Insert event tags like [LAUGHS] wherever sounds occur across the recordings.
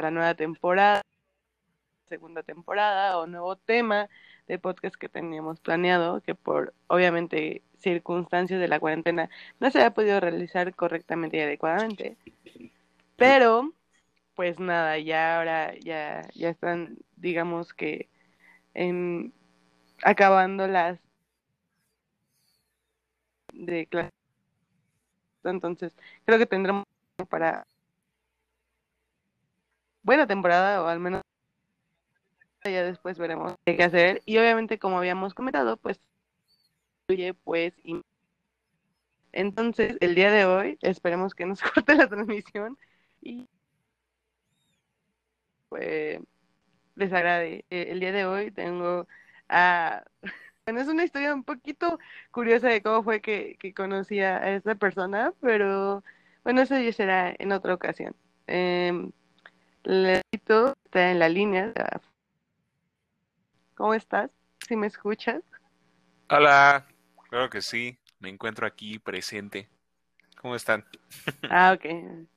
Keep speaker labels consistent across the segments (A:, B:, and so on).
A: a la nueva temporada, segunda temporada o nuevo tema de podcast que teníamos planeado, que por obviamente circunstancias de la cuarentena no se ha podido realizar correctamente y adecuadamente. Pero, pues nada, ya ahora ya, ya están, digamos que, en, acabando las de clase. Entonces, creo que tendremos para buena temporada o al menos ya después veremos qué hacer. Y obviamente como habíamos comentado pues pues entonces el día de hoy esperemos que nos [LAUGHS] corte la transmisión y pues les agrade. Eh, el día de hoy tengo a [LAUGHS] bueno es una historia un poquito curiosa de cómo fue que, que conocí a esta persona pero bueno eso ya será en otra ocasión. Eh, está en la línea ¿Cómo estás? ¿Si me escuchas?
B: Hola, claro que sí, me encuentro aquí presente. ¿Cómo están? [LAUGHS]
A: Ah, ok.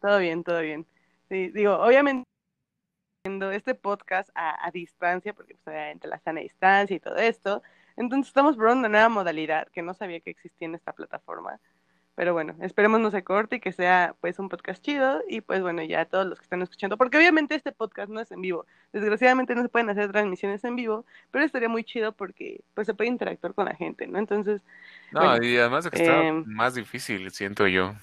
A: Todo bien, todo bien. Sí, digo, obviamente este podcast a, a distancia, porque pues, obviamente la sana distancia y todo esto. Entonces estamos probando una nueva modalidad que no sabía que existía en esta plataforma. Pero bueno, esperemos no se corte y que sea pues un podcast chido y pues bueno, ya todos los que están escuchando, porque obviamente este podcast no es en vivo, desgraciadamente no se pueden hacer transmisiones en vivo, pero estaría muy chido porque pues se puede interactuar con la gente, ¿no? Entonces...
B: No, y además de que está em, más difícil, siento yo.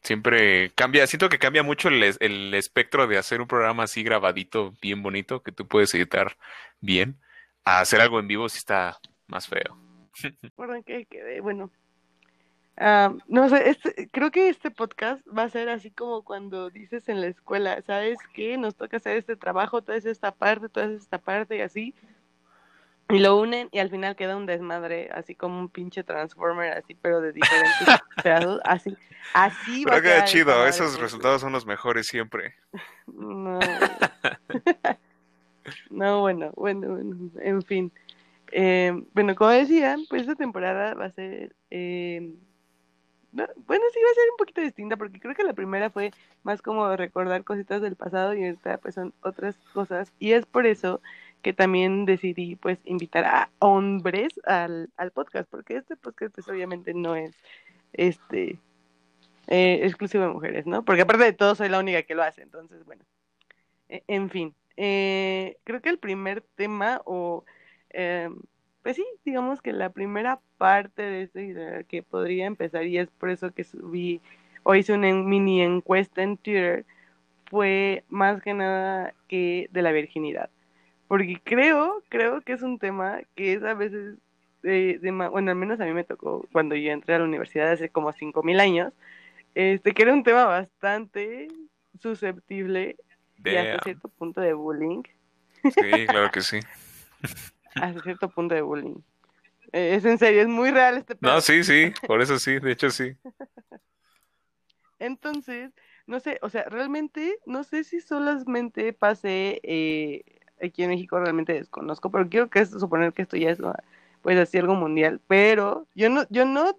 B: Siempre cambia, siento que cambia mucho el, el espectro de hacer un programa así grabadito, bien bonito, que tú puedes editar bien, a hacer algo en vivo si está más feo. [LAUGHS]
A: Que, que, bueno, no sé, este, creo que este podcast va a ser así como cuando dices en la escuela, ¿sabes qué? Nos toca hacer este trabajo, toda esta parte, toda esta parte y así. Y lo unen y al final queda un desmadre, así como un pinche Transformer, así, pero de diferentes [LAUGHS] pedazos, así, así
B: va Pero queda chido, esos resultados son los mejores siempre.
A: No. [LAUGHS] no, bueno, bueno, bueno, en fin. Eh, bueno, como decía, pues esta temporada va a ser... Eh, bueno, sí va a ser un poquito distinta porque creo que la primera fue más como recordar cositas del pasado y ahorita pues son otras cosas y es por eso que también decidí pues invitar a hombres al, al podcast porque este podcast pues obviamente no es este eh, exclusivo de mujeres, ¿no? Porque aparte de todo soy la única que lo hace, entonces bueno, e, en fin, eh, creo que el primer tema o eh, pues sí, digamos que la primera parte de este que podría empezar, y es por eso que subí o hice una mini encuesta en Twitter, fue más que nada que de la virginidad. Porque creo, creo que es un tema que es a veces, de, bueno, al menos a mí me tocó cuando yo entré a la universidad hace como cinco mil años, este, que era un tema bastante susceptible y hasta cierto punto de bullying.
B: Sí, claro que sí. [LAUGHS] [LAUGHS]
A: hasta cierto punto de bullying. Eh, es en serio, es muy real este
B: No, sí, sí, [LAUGHS] por eso sí, de hecho sí.
A: Entonces, no sé, o sea, realmente, no sé si solamente pasé eh, aquí en México, realmente desconozco, pero quiero que suponer que esto ya es pues así algo mundial, pero yo no, yo no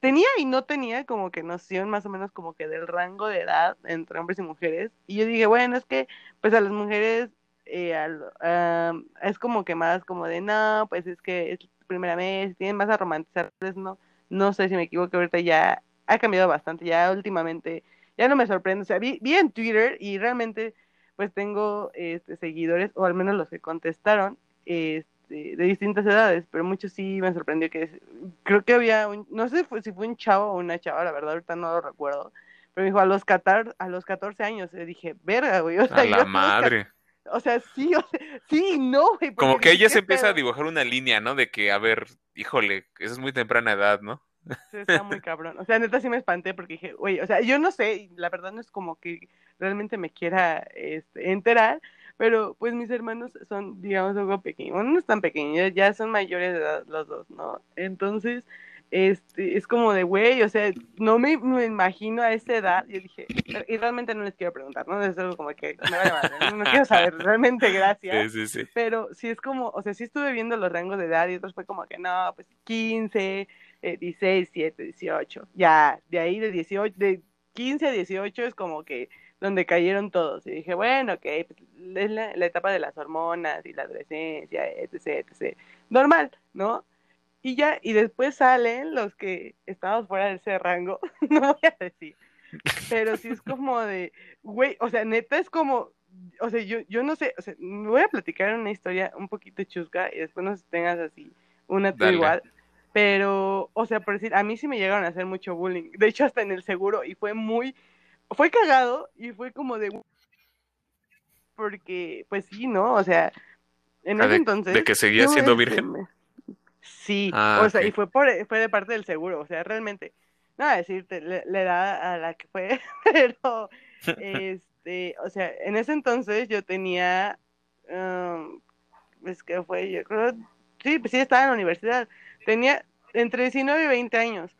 A: tenía y no tenía como que noción más o menos como que del rango de edad entre hombres y mujeres, y yo dije, bueno, es que pues a las mujeres eh, es como que más como de, no, pues es que es primera vez, tienen más a romantizar, no, no sé si me equivoco, ahorita ya ha cambiado bastante, ya últimamente, ya no me sorprende, o sea, vi, vi en Twitter y realmente pues tengo este, seguidores, o al menos los que contestaron, este, de distintas edades, pero muchos sí me sorprendió que creo que había un, no sé si fue un chavo o una chava, la verdad ahorita no lo recuerdo, pero me dijo a los 14, a los 14 años, le dije, verga, güey, o sea,
B: a la madre.
A: O sea, sí, o sea, sí, no,
B: güey. Como que ella se empieza a dibujar una línea, ¿no? De que, a ver, híjole, esa es muy temprana edad, ¿no?
A: Sí, está muy cabrón. O sea, neta sí me espanté porque dije, güey, o sea, yo no sé, la verdad no es como que realmente me quiera este, enterar, pero pues mis hermanos son, digamos, algo pequeños. Bueno, no están pequeños, ya son mayores de edad los dos, ¿no? Entonces, este, es como de, güey, o sea, no me, imagino a esa edad. Yo dije, y realmente no les quiero preguntar, ¿no? Es algo como que me no, quiero saber, [LAUGHS] realmente, gracias.
B: Sí, sí, sí.
A: Pero sí es como, o sea, sí estuve viendo los rangos de edad y otros fue como que, no, pues 15, eh, 16, 7, 18. Ya, de ahí de 18, de 15 a 18 es como que donde cayeron todos. Y dije, bueno, ok, pues, es la, etapa de las hormonas y la adolescencia, etc, etc. Normal, ¿no? Y ya, y después salen los que estamos fuera de ese rango, [LAUGHS] no voy a decir. Pero sí es como de, güey, o sea, neta es como, o sea, yo, yo no sé, o sea, me voy a platicar una historia un poquito chusca y después nos tengas así una tú igual. Pero, o sea, por decir, a mí sí me llegaron a hacer mucho bullying. De hecho, hasta en el seguro, y fue muy, fue cagado y fue como de porque pues sí no o sea en ah, ese entonces
B: de que seguía siendo virgen
A: sí ah, o sea y fue por fue de parte del seguro o sea realmente no decirte le, da a la que fue [LAUGHS] pero [LAUGHS] este o sea en ese entonces yo tenía um, pues que fue yo creo sí pues sí estaba en la universidad tenía entre 19 y 20 años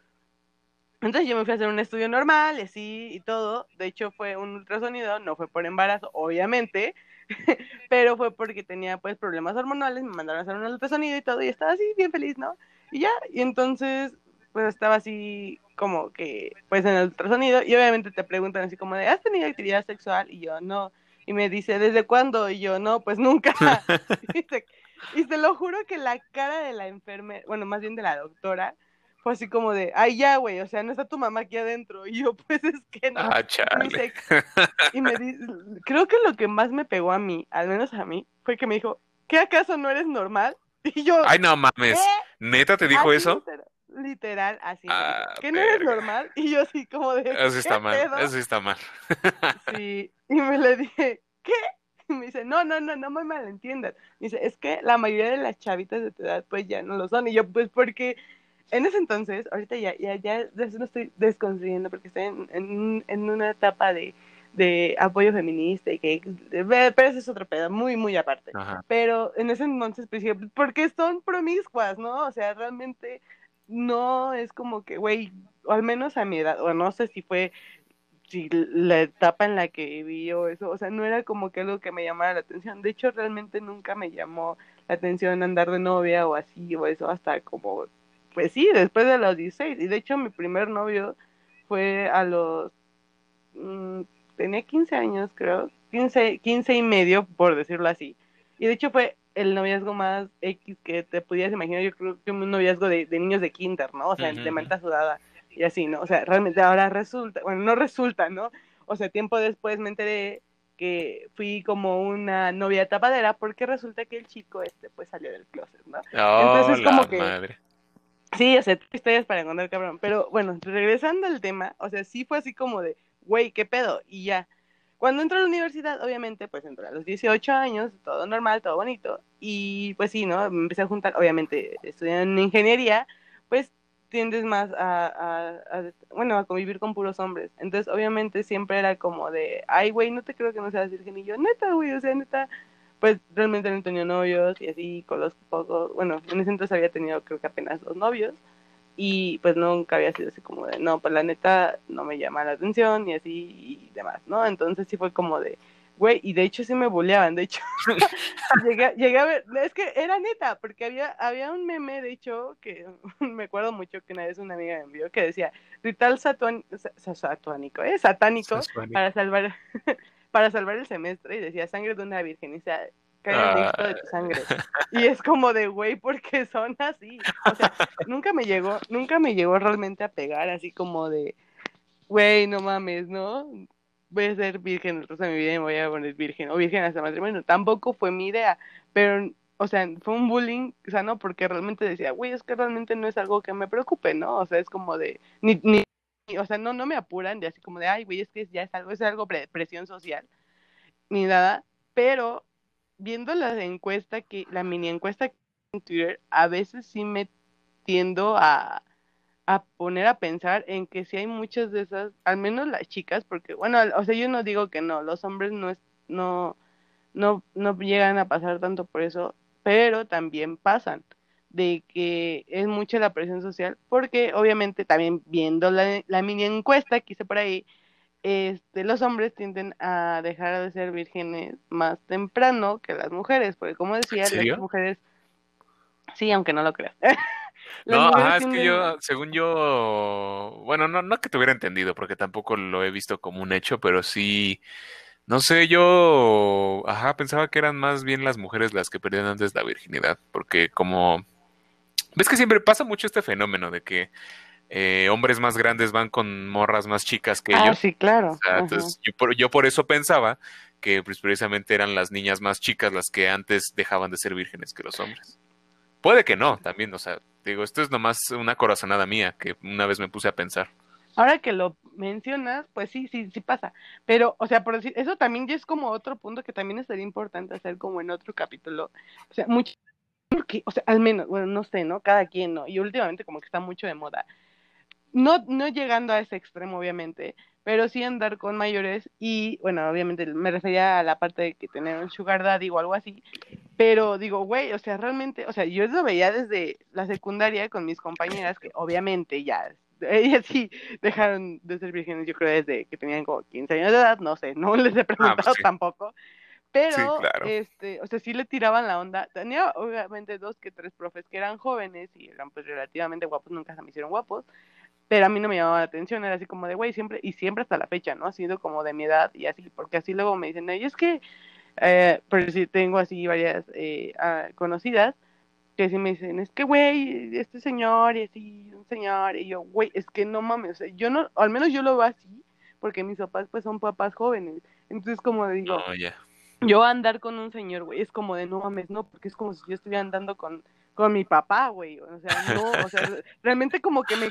A: entonces yo me fui a hacer un estudio normal y así y todo. De hecho fue un ultrasonido, no fue por embarazo, obviamente, [LAUGHS] pero fue porque tenía pues problemas hormonales, me mandaron a hacer un ultrasonido y todo y estaba así bien feliz, ¿no? Y ya, y entonces pues estaba así como que pues en el ultrasonido y obviamente te preguntan así como de, ¿has tenido actividad sexual? Y yo no. Y me dice, ¿desde cuándo? Y yo no, pues nunca. [LAUGHS] [LAUGHS] y, te lo juro que la cara de la enfermera, bueno, más bien de la doctora, fue así como de, ay, ya, güey, o sea, no está tu mamá aquí adentro. Y yo, [LAUGHS] pues es que no.
B: Ah,
A: y me dice, [LAUGHS] creo que lo que más me pegó a mí, al menos a mí, fue que me dijo, ¿qué acaso no eres normal? [LAUGHS] Y yo,
B: ay, no mames, ¿neta te dijo eso?
A: Literal, así. Ah, ¿Que no eres normal? Y yo así como de.
B: Eso está mal, eso está mal.
A: sí, y me le dije, ¿qué? Y me dice, no, no, no, no me malentiendas. Me dice, es que la mayoría de las chavitas de tu edad, pues ya no lo son. Y yo, pues porque en ese entonces, ahorita ya, ya, ya no estoy desconstruyendo porque estoy en, en, una etapa de, de, apoyo feminista y que, pero eso es otro pedo, muy, muy aparte. Pero en ese entonces, pues, porque son promiscuas, ¿no? O sea, realmente no es como que, güey, o al menos a mi edad, o no sé si fue si la etapa en la que viví o eso, o sea, no era como que algo que me llamara la atención. De hecho, realmente nunca me llamó la atención andar de novia o así o eso hasta como pues sí, después de los 16. Y de hecho mi primer novio fue a los... Mm, tenía 15 años, creo. 15, 15 y medio, por decirlo así. Y de hecho fue el noviazgo más X que te pudieras imaginar. Yo creo que un noviazgo de, niños de kinder, ¿no? O sea, de manta sudada y así, ¿no? O sea, realmente ahora resulta, bueno, no resulta, ¿no? O sea, tiempo después me enteré que fui como una novia tapadera porque resulta que el chico este pues salió del closet, ¿no?
B: Oh, Entonces como que madre.
A: Sí, o sea, historias para encontrar cabrón. Pero bueno, regresando al tema, o sea, sí fue así como de, güey, ¿qué pedo? Y ya. Cuando entró a la universidad, obviamente, pues entró a los 18 años, todo normal, todo bonito. Y pues sí, ¿no? Me empecé a juntar, obviamente, estudiando ingeniería, pues tiendes más a, bueno, a convivir con puros hombres. Entonces, obviamente, siempre era como de, ay, güey, no te creo que no seas virgen. Y yo, neta, güey, o sea, neta, pues realmente no tenía novios y así con los pocos, bueno, en ese entonces había tenido creo que apenas dos novios y pues nunca había sido así como de, no, pues la neta no me llama la atención y así y demás, ¿no? Entonces sí fue como de, güey, y de hecho sí me bulleaban, de hecho, [LAUGHS] llegué, llegué, a ver, es que era neta, porque había, había un meme, de hecho, que [LAUGHS] me acuerdo mucho que una vez una amiga me envió que decía, ritual satánico, ¿eh? Satánico, para salvar para salvar el semestre y decía sangre de una virgen y sea cae el de tu ah. sangre [LAUGHS] y es como de güey porque son así o sea nunca me llegó nunca me llegó realmente a pegar así como de güey no mames no voy a ser virgen el resto de mi vida y me voy a poner virgen o virgen hasta matrimonio tampoco fue mi idea pero o sea, fue un bullying, o sea, no, porque realmente decía, güey, es que realmente no es algo que me preocupe, ¿no? O sea, es como de, ni, ni o sea, no, no me apuran de así como de, ay, güey, es que ya es algo, es algo presión social, ni nada, pero viendo la encuesta que, la mini encuesta en Twitter, a veces sí me tiendo a, a poner a pensar en que si hay muchas de esas, al menos las chicas, porque, bueno, o sea, yo no digo que no, los hombres no, es, no, no, no llegan a pasar tanto por eso, pero también pasan de que es mucha la presión social, porque obviamente también viendo la, la mini encuesta que hice por ahí, este, los hombres tienden a dejar de ser vírgenes más temprano que las mujeres, porque como decía, las mujeres, sí, aunque no lo creas, [LAUGHS]
B: no, ajá, es que yo, según yo, bueno, no, no que te hubiera entendido, porque tampoco lo he visto como un hecho, pero sí, no sé, yo, ajá, pensaba que eran más bien las mujeres las que perdían antes la virginidad, porque como, ves que siempre pasa mucho este fenómeno de que eh, hombres más grandes van con morras más chicas que ah, ellos.
A: sí, claro.
B: entonces, yo por, yo por eso pensaba que pues, precisamente eran las niñas más chicas las que antes dejaban de ser vírgenes que los hombres. Puede que no, también, o sea, digo, esto es nomás una corazonada mía que una vez me puse a pensar.
A: Ahora que lo mencionas, pues sí, sí, sí pasa. Pero, o sea, por decir, eso también ya es como otro punto que también estaría importante hacer como en otro capítulo. O sea, mucho, porque, o sea, al menos, bueno, no sé, ¿no? Cada quien, ¿no? Y últimamente como que está mucho de moda. No, no llegando a ese extremo, obviamente, pero sí andar con mayores y, bueno, obviamente me refería a la parte de que tener un sugar daddy o algo así, pero digo, güey, o sea, realmente, o sea, yo lo veía desde la secundaria con mis compañeras que obviamente ya, ellas sí dejaron de ser vírgenes, yo creo, desde que tenían como 15 años de edad, no sé, no [LAUGHS] les he ah, pues preguntado tampoco, pero, este, o sea, sí le tiraban la onda. Tenía obviamente dos que tres profes que eran jóvenes y eran pues relativamente guapos, nunca se me hicieron guapos, pero a mí no me llamaba la atención, era así como de, güey, siempre, y siempre hasta la fecha, ¿no? Ha sido como de mi edad y así, porque así luego me dicen, y es que eh, pero si tengo así varias eh, ah, conocidas que sí me dicen, es que, güey, este señor y así, un señor, y yo, güey, es que no mames, o sea, yo no, al menos yo lo veo así, porque mis papás pues son papás jóvenes, entonces como digo, oh, yo andar con un señor, güey, es como de no mames, no, porque es como si yo estuviera andando con, con mi papá, güey, o sea, no, o sea, [LAUGHS] realmente como que me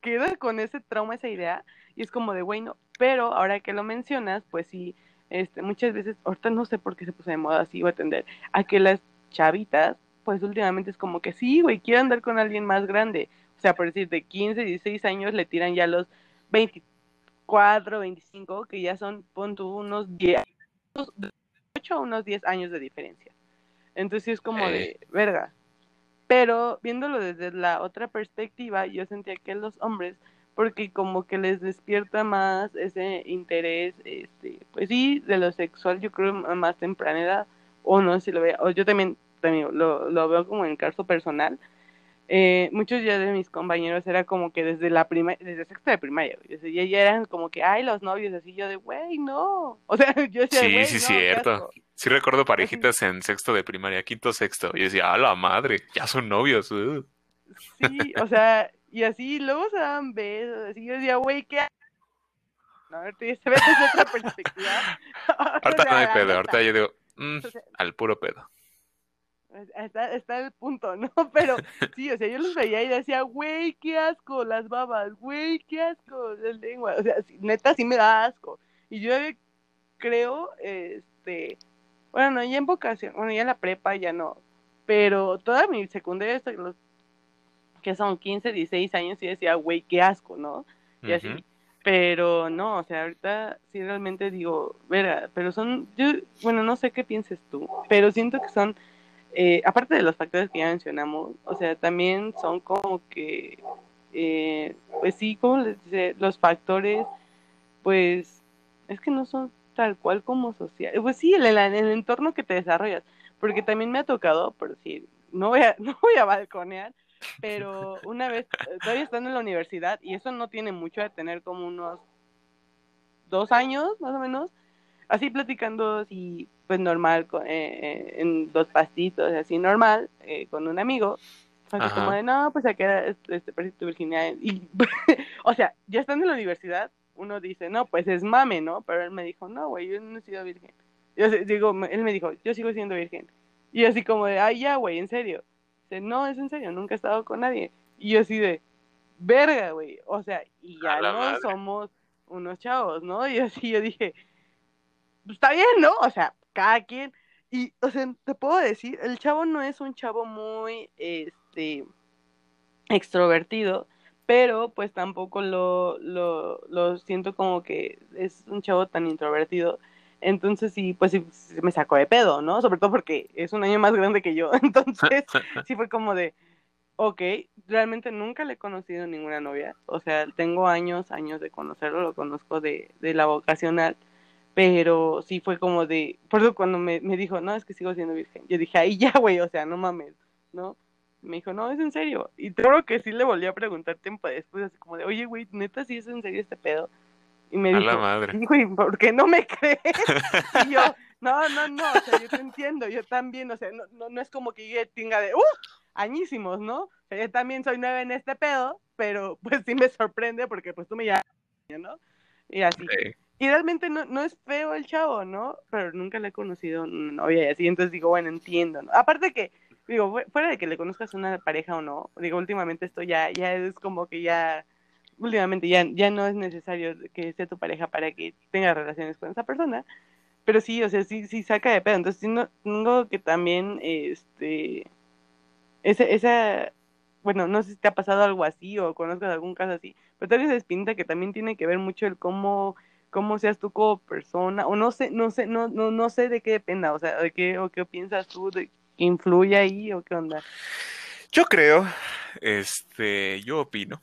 A: queda con ese trauma, esa idea, y es como de, güey, no, pero ahora que lo mencionas, pues sí, este, muchas veces, ahorita no sé por qué se puso de moda así, voy a atender, a que las chavitas, pues últimamente es como que sí, güey, quiero andar con alguien más grande. O sea, por decir, de 15, 16 años le tiran ya los 24, 25, que ya son, pon unos 10, 8 unos 10 años de diferencia. Entonces es como de, verga. Pero viéndolo desde la otra perspectiva, yo sentía que los hombres porque como que les despierta más ese interés, este, pues sí, de lo sexual, yo creo más temprana edad, o no sé si lo veo, o yo también, también lo, lo veo como en el caso personal, eh, muchos ya de mis compañeros era como que desde la primaria, desde sexta de primaria, ya, ya eran como que, ay, los novios, así yo de, güey, no, o sea, [LAUGHS] yo decía,
B: sí, sí, cierto, sí recuerdo [LAUGHS] parejitas en sexto de primaria, quinto, sexto, y decía, a la madre, ya son novios, uh".
A: Sí, o sea, y así, luego se daban besos, así yo decía, güey, ¿qué? No, a ver, se ve desde otra perspectiva. [LAUGHS]
B: ahorita no hay pedo, ahorita yo digo, mm, al puro pedo.
A: Está, está el punto, ¿no? [LAUGHS] Pero sí, o sea, yo los veía y decía, güey, qué asco, las babas, güey, qué asco, la lengua. O sea, neta, sí me da asco. Y yo creo, este, bueno, ya en vocación, bueno, ya en la prepa ya no, pero toda mi secundaria, los que son 15, 16 años y decía, güey, qué asco, ¿no? Y así. Pero no, o sea, ahorita sí realmente digo, verá, pero son, yo, bueno, no sé qué pienses tú, pero siento que son, eh, aparte de los factores que ya mencionamos, o sea, también son como que, eh, pues sí, como les dice, los factores, pues, es que no son tal cual como social, pues sí, el, entorno que te desarrollas, porque también me ha tocado, por decir, no voy a, [LAUGHS] no voy a balconear, pero una vez, todavía estando en la universidad, y eso no tiene mucho de tener como unos dos años, más o menos, así platicando así, pues normal, con, eh, eh, en dos pastitos, así normal, con un amigo, así como de, no, pues aquí este, este tu virginidad, y, [LAUGHS] o sea, ya estando en la universidad, uno dice, no, pues es mame, ¿no? Pero él me dijo, no, güey, yo no he sido virgen. Yo digo, él me dijo, yo sigo siendo virgen. Y así como de, ay, ya, güey, en serio no, es en serio, nunca he estado con nadie. Y yo así de, verga, güey. O sea, y ya no somos unos chavos, ¿no? Y así yo dije, pues está bien, ¿no? O sea, cada quien. Y, o sea, te puedo decir, el chavo no es un chavo muy, este, extrovertido, pero pues tampoco lo, lo, lo siento como que es un chavo tan introvertido entonces sí, pues sí, me sacó de pedo, ¿no? Sobre todo porque es un año más grande que yo. [LAUGHS] Entonces [LAUGHS] sí fue como de, ok, realmente nunca le he conocido ninguna novia. O sea, tengo años, años de conocerlo, lo conozco de, de la vocacional. Pero sí fue como de, por eso cuando me, me dijo, no, es que sigo siendo virgen. Yo dije, ahí ya, güey, o sea, no mames, ¿no? me dijo, no, es en serio. Y creo que sí le volví a preguntar tiempo después, así como de, oye, güey, neta, sí es en serio este pedo. Y me dijo,
B: madre.
A: güey, ¿por qué no me crees? [LAUGHS] y yo, no, no, no, o sea, yo te entiendo, yo también, o sea, no, no, no es como que yo tenga de, ¡uh! Añísimos, ¿no? O sea, yo también soy nueve en este pedo, pero pues sí me sorprende porque pues tú me llamas, ¿no? Y así. Y realmente no, no es feo el chavo, ¿no? Pero nunca le he conocido una novia y así, entonces digo, bueno, entiendo, ¿no? Aparte que, digo, fuera de que le conozcas una pareja o no, digo, últimamente esto ya, ya es como que ya, últimamente ya, ya no es necesario que sea tu pareja para que tengas relaciones con esa persona, pero sí, o sea, sí, sí saca de pedo, entonces tengo que también, este, esa, bueno, no sé si te ha pasado algo así o conozcas algún caso así, pero tal vez es pinta que también tiene que ver mucho el cómo cómo seas tú como persona, o no sé, no sé, no, no, no sé de qué dependa, o sea, de qué, o qué piensas tú, influye ahí, o qué onda.
B: Yo creo, este, yo opino,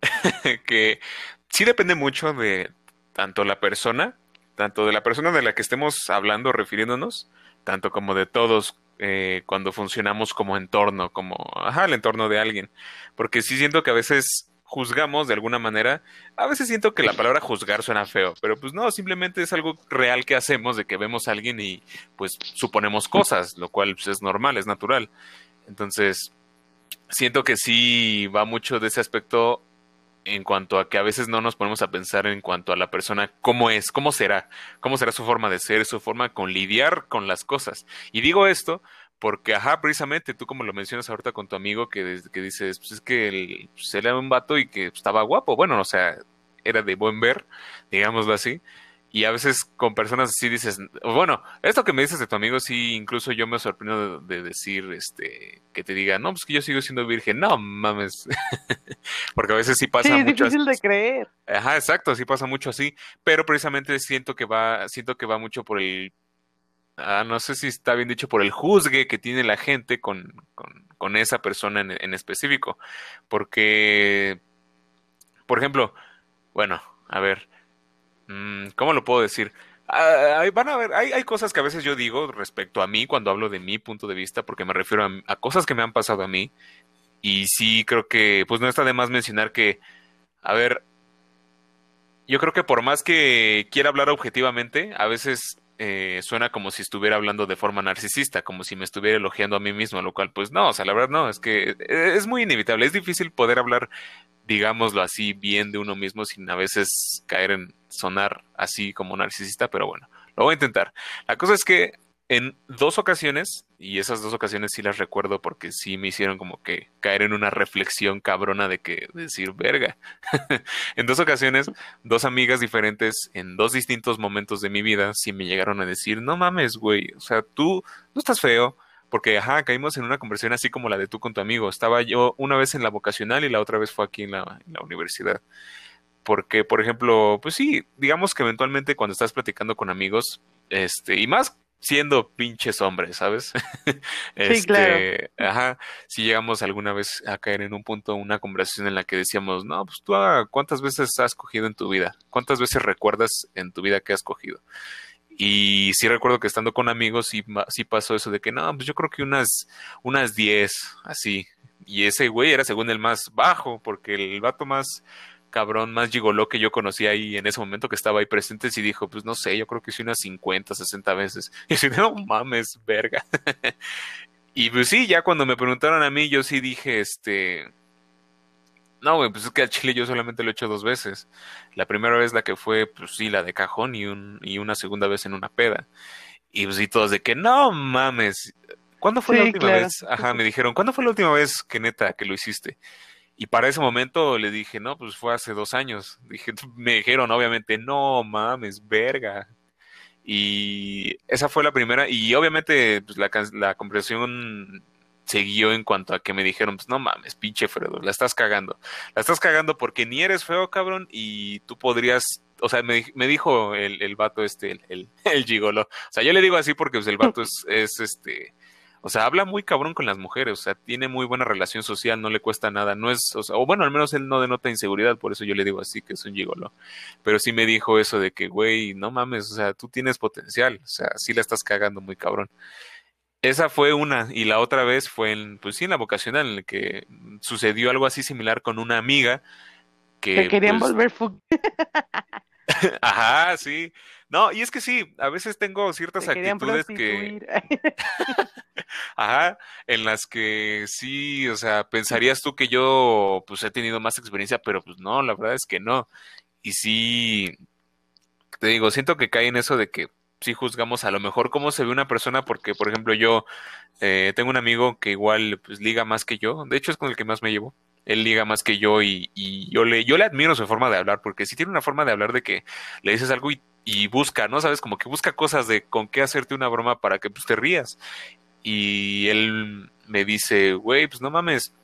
B: [LAUGHS] que sí depende mucho de tanto la persona, tanto de la persona de la que estemos hablando, refiriéndonos, tanto como de todos eh, cuando funcionamos como entorno, como, ajá, el entorno de alguien. Porque sí siento que a veces juzgamos de alguna manera. A veces siento que la palabra juzgar suena feo, pero pues no, simplemente es algo real que hacemos de que vemos a alguien y pues suponemos cosas, lo cual pues, es normal, es natural. Entonces, siento que sí va mucho de ese aspecto en cuanto a que a veces no nos ponemos a pensar en cuanto a la persona, cómo es, cómo será, cómo será su forma de ser, su forma con lidiar con las cosas. Y digo esto porque, ajá, precisamente tú como lo mencionas ahorita con tu amigo que, que dices, pues es que él, pues, era un vato y que estaba guapo. Bueno, o sea, era de buen ver, digámoslo así. Y a veces con personas así dices, bueno, esto que me dices de tu amigo, sí, incluso yo me sorprendo de, decir, este, que te diga, no, pues que yo sigo siendo virgen. No, mames. [LAUGHS] Porque a veces sí pasa
A: sí,
B: mucho.
A: Es difícil de creer.
B: Ajá, exacto, sí pasa mucho así. Pero precisamente siento que va, siento que va mucho por el Ah, no sé si está bien dicho, por el juzgue que tiene la gente con, con, esa persona en, específico. Porque, por ejemplo, bueno, a ver, mm, ¿cómo lo puedo decir? Ah, van a ver, hay, hay, cosas que a veces yo digo respecto a mí cuando hablo de mi punto de vista, porque me refiero a, a cosas que me han pasado a mí. Y sí creo que, pues no está de más mencionar que, a ver, yo creo que por más que quiera hablar objetivamente, a veces eh, suena como si estuviera hablando de forma narcisista, como si me estuviera elogiando a mí mismo, lo cual pues no, o sea, la verdad no, es que eh, es muy inevitable, es difícil poder hablar, digámoslo así, bien de uno mismo sin a veces caer en sonar así como narcisista, pero bueno, lo voy a intentar. La cosa es que en dos ocasiones, y esas dos ocasiones sí las recuerdo porque sí me hicieron como que caer en una reflexión cabrona de que decir verga. [LAUGHS] en dos ocasiones, dos amigas diferentes en dos distintos momentos de mi vida sí me llegaron a decir, no mames, güey, o sea, tú no estás feo. Porque, ajá, caímos en una conversación así como la de tú con tu amigo. Estaba yo una vez en la vocacional y la otra vez fue aquí en la, en la universidad porque, por ejemplo, pues sí, digamos que eventualmente cuando estás platicando con amigos, este, y más siendo pinches hombres, ¿sabes? [LAUGHS]
A: sí, claro.
B: Este, ajá, si llegamos alguna vez a caer en un punto, una conversación en la que decíamos, no, pues tú, ah, ¿cuántas veces has cogido en tu vida? ¿Cuántas veces recuerdas en tu vida que has cogido? Y sí recuerdo que estando con amigos sí, sí pasó eso de que, no, pues yo creo que unas, unas 10, así. Y ese güey era según el más bajo, porque el vato más cabrón más gigoló que yo conocía ahí en ese momento que estaba ahí presente y dijo, pues no sé, yo creo que sí unas 50, 60 veces. [LAUGHS] Y yo no mames, verga. [LAUGHS] y pues sí, ya cuando me preguntaron a mí, yo sí dije, este... No, güey, pues es que al chile yo solamente lo he hecho dos veces. La primera vez la que fue, pues sí, la de cajón y, un, y una segunda vez en una peda. Y pues sí, todos de que no mames. ¿Cuándo fue la última vez? Ajá, me dijeron, ¿cuándo fue la última vez que neta que lo hiciste? Y para ese momento le dije, no, pues fue hace dos años. [LAUGHS] Dije, me dijeron, obviamente, no mames, verga. Y esa fue la primera. Y obviamente, pues la, la conversación siguió en cuanto a que me dijeron, pues no mames, pinche Fredo, la estás cagando. La estás cagando porque ni eres feo, cabrón, y tú podrías, o sea, me, me dijo el, el vato este, el, el, [LAUGHS] el, gigolo. O sea, yo le digo así porque pues, el vato [LAUGHS] es, es este, o sea, habla muy cabrón con las mujeres, o sea, tiene muy buena relación social, no le cuesta nada, no es, o, sea, o bueno, al menos él no denota inseguridad, por eso yo le digo así que es un gigolo. Pero sí me dijo eso de que, güey, no mames, o sea, tú tienes potencial, o sea, sí la estás cagando muy cabrón. Esa fue una, y la otra vez fue en, pues sí, en la vocacional, en la que sucedió algo así similar con una amiga que...
A: Te querían
B: pues,
A: volver [LAUGHS] [LAUGHS]
B: Ajá, sí. No, y es que sí, a veces tengo ciertas actitudes que... [LAUGHS] Ajá, en las que sí, o sea, pensarías tú que yo pues he tenido más experiencia, pero pues no, la verdad es que no. Y sí, te digo, siento que cae en eso de que sí juzgamos a lo mejor cómo se ve una persona, porque por ejemplo yo eh, tengo un amigo que igual pues liga más que yo, de hecho es con el que más me llevo, él liga más que yo y, yo, le, yo le admiro su forma de hablar, porque sí tiene una forma de hablar de que le dices algo y, y busca, ¿no? Sabes, como que busca cosas de con qué hacerte una broma para que pues, te rías. Y él me dice, güey, pues no mames,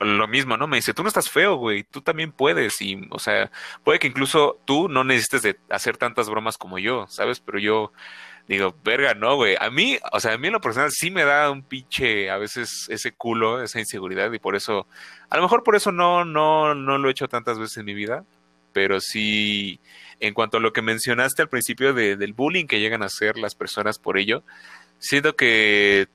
B: lo mismo, ¿no? Me dice, tú no estás feo, güey, tú también puedes y, o sea, puede que incluso tú no necesites de hacer tantas bromas como yo, ¿sabes? Pero yo digo, verga, no, güey. A mí, o sea, a mí en lo personal sí me da un pinche, a veces ese culo, esa inseguridad y por eso, a lo mejor por eso no, no, no lo he hecho tantas veces en mi vida, pero sí, en cuanto a lo que mencionaste al principio de, del bullying que llegan a hacer las personas por ello, siento que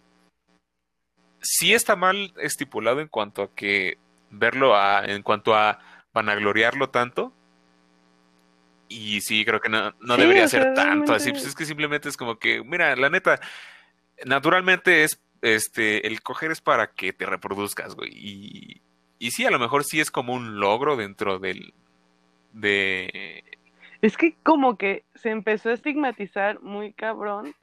B: sí está mal estipulado en cuanto a que verlo a, en cuanto a vanagloriarlo tanto. Y sí, creo que no, no debería ser tanto así. Pues es que simplemente es como que, mira, la neta, naturalmente es, este, el coger es para que te reproduzcas, güey. Y, y sí, a lo mejor sí es como un logro dentro del, de...
A: Es que como que se empezó a estigmatizar muy cabrón.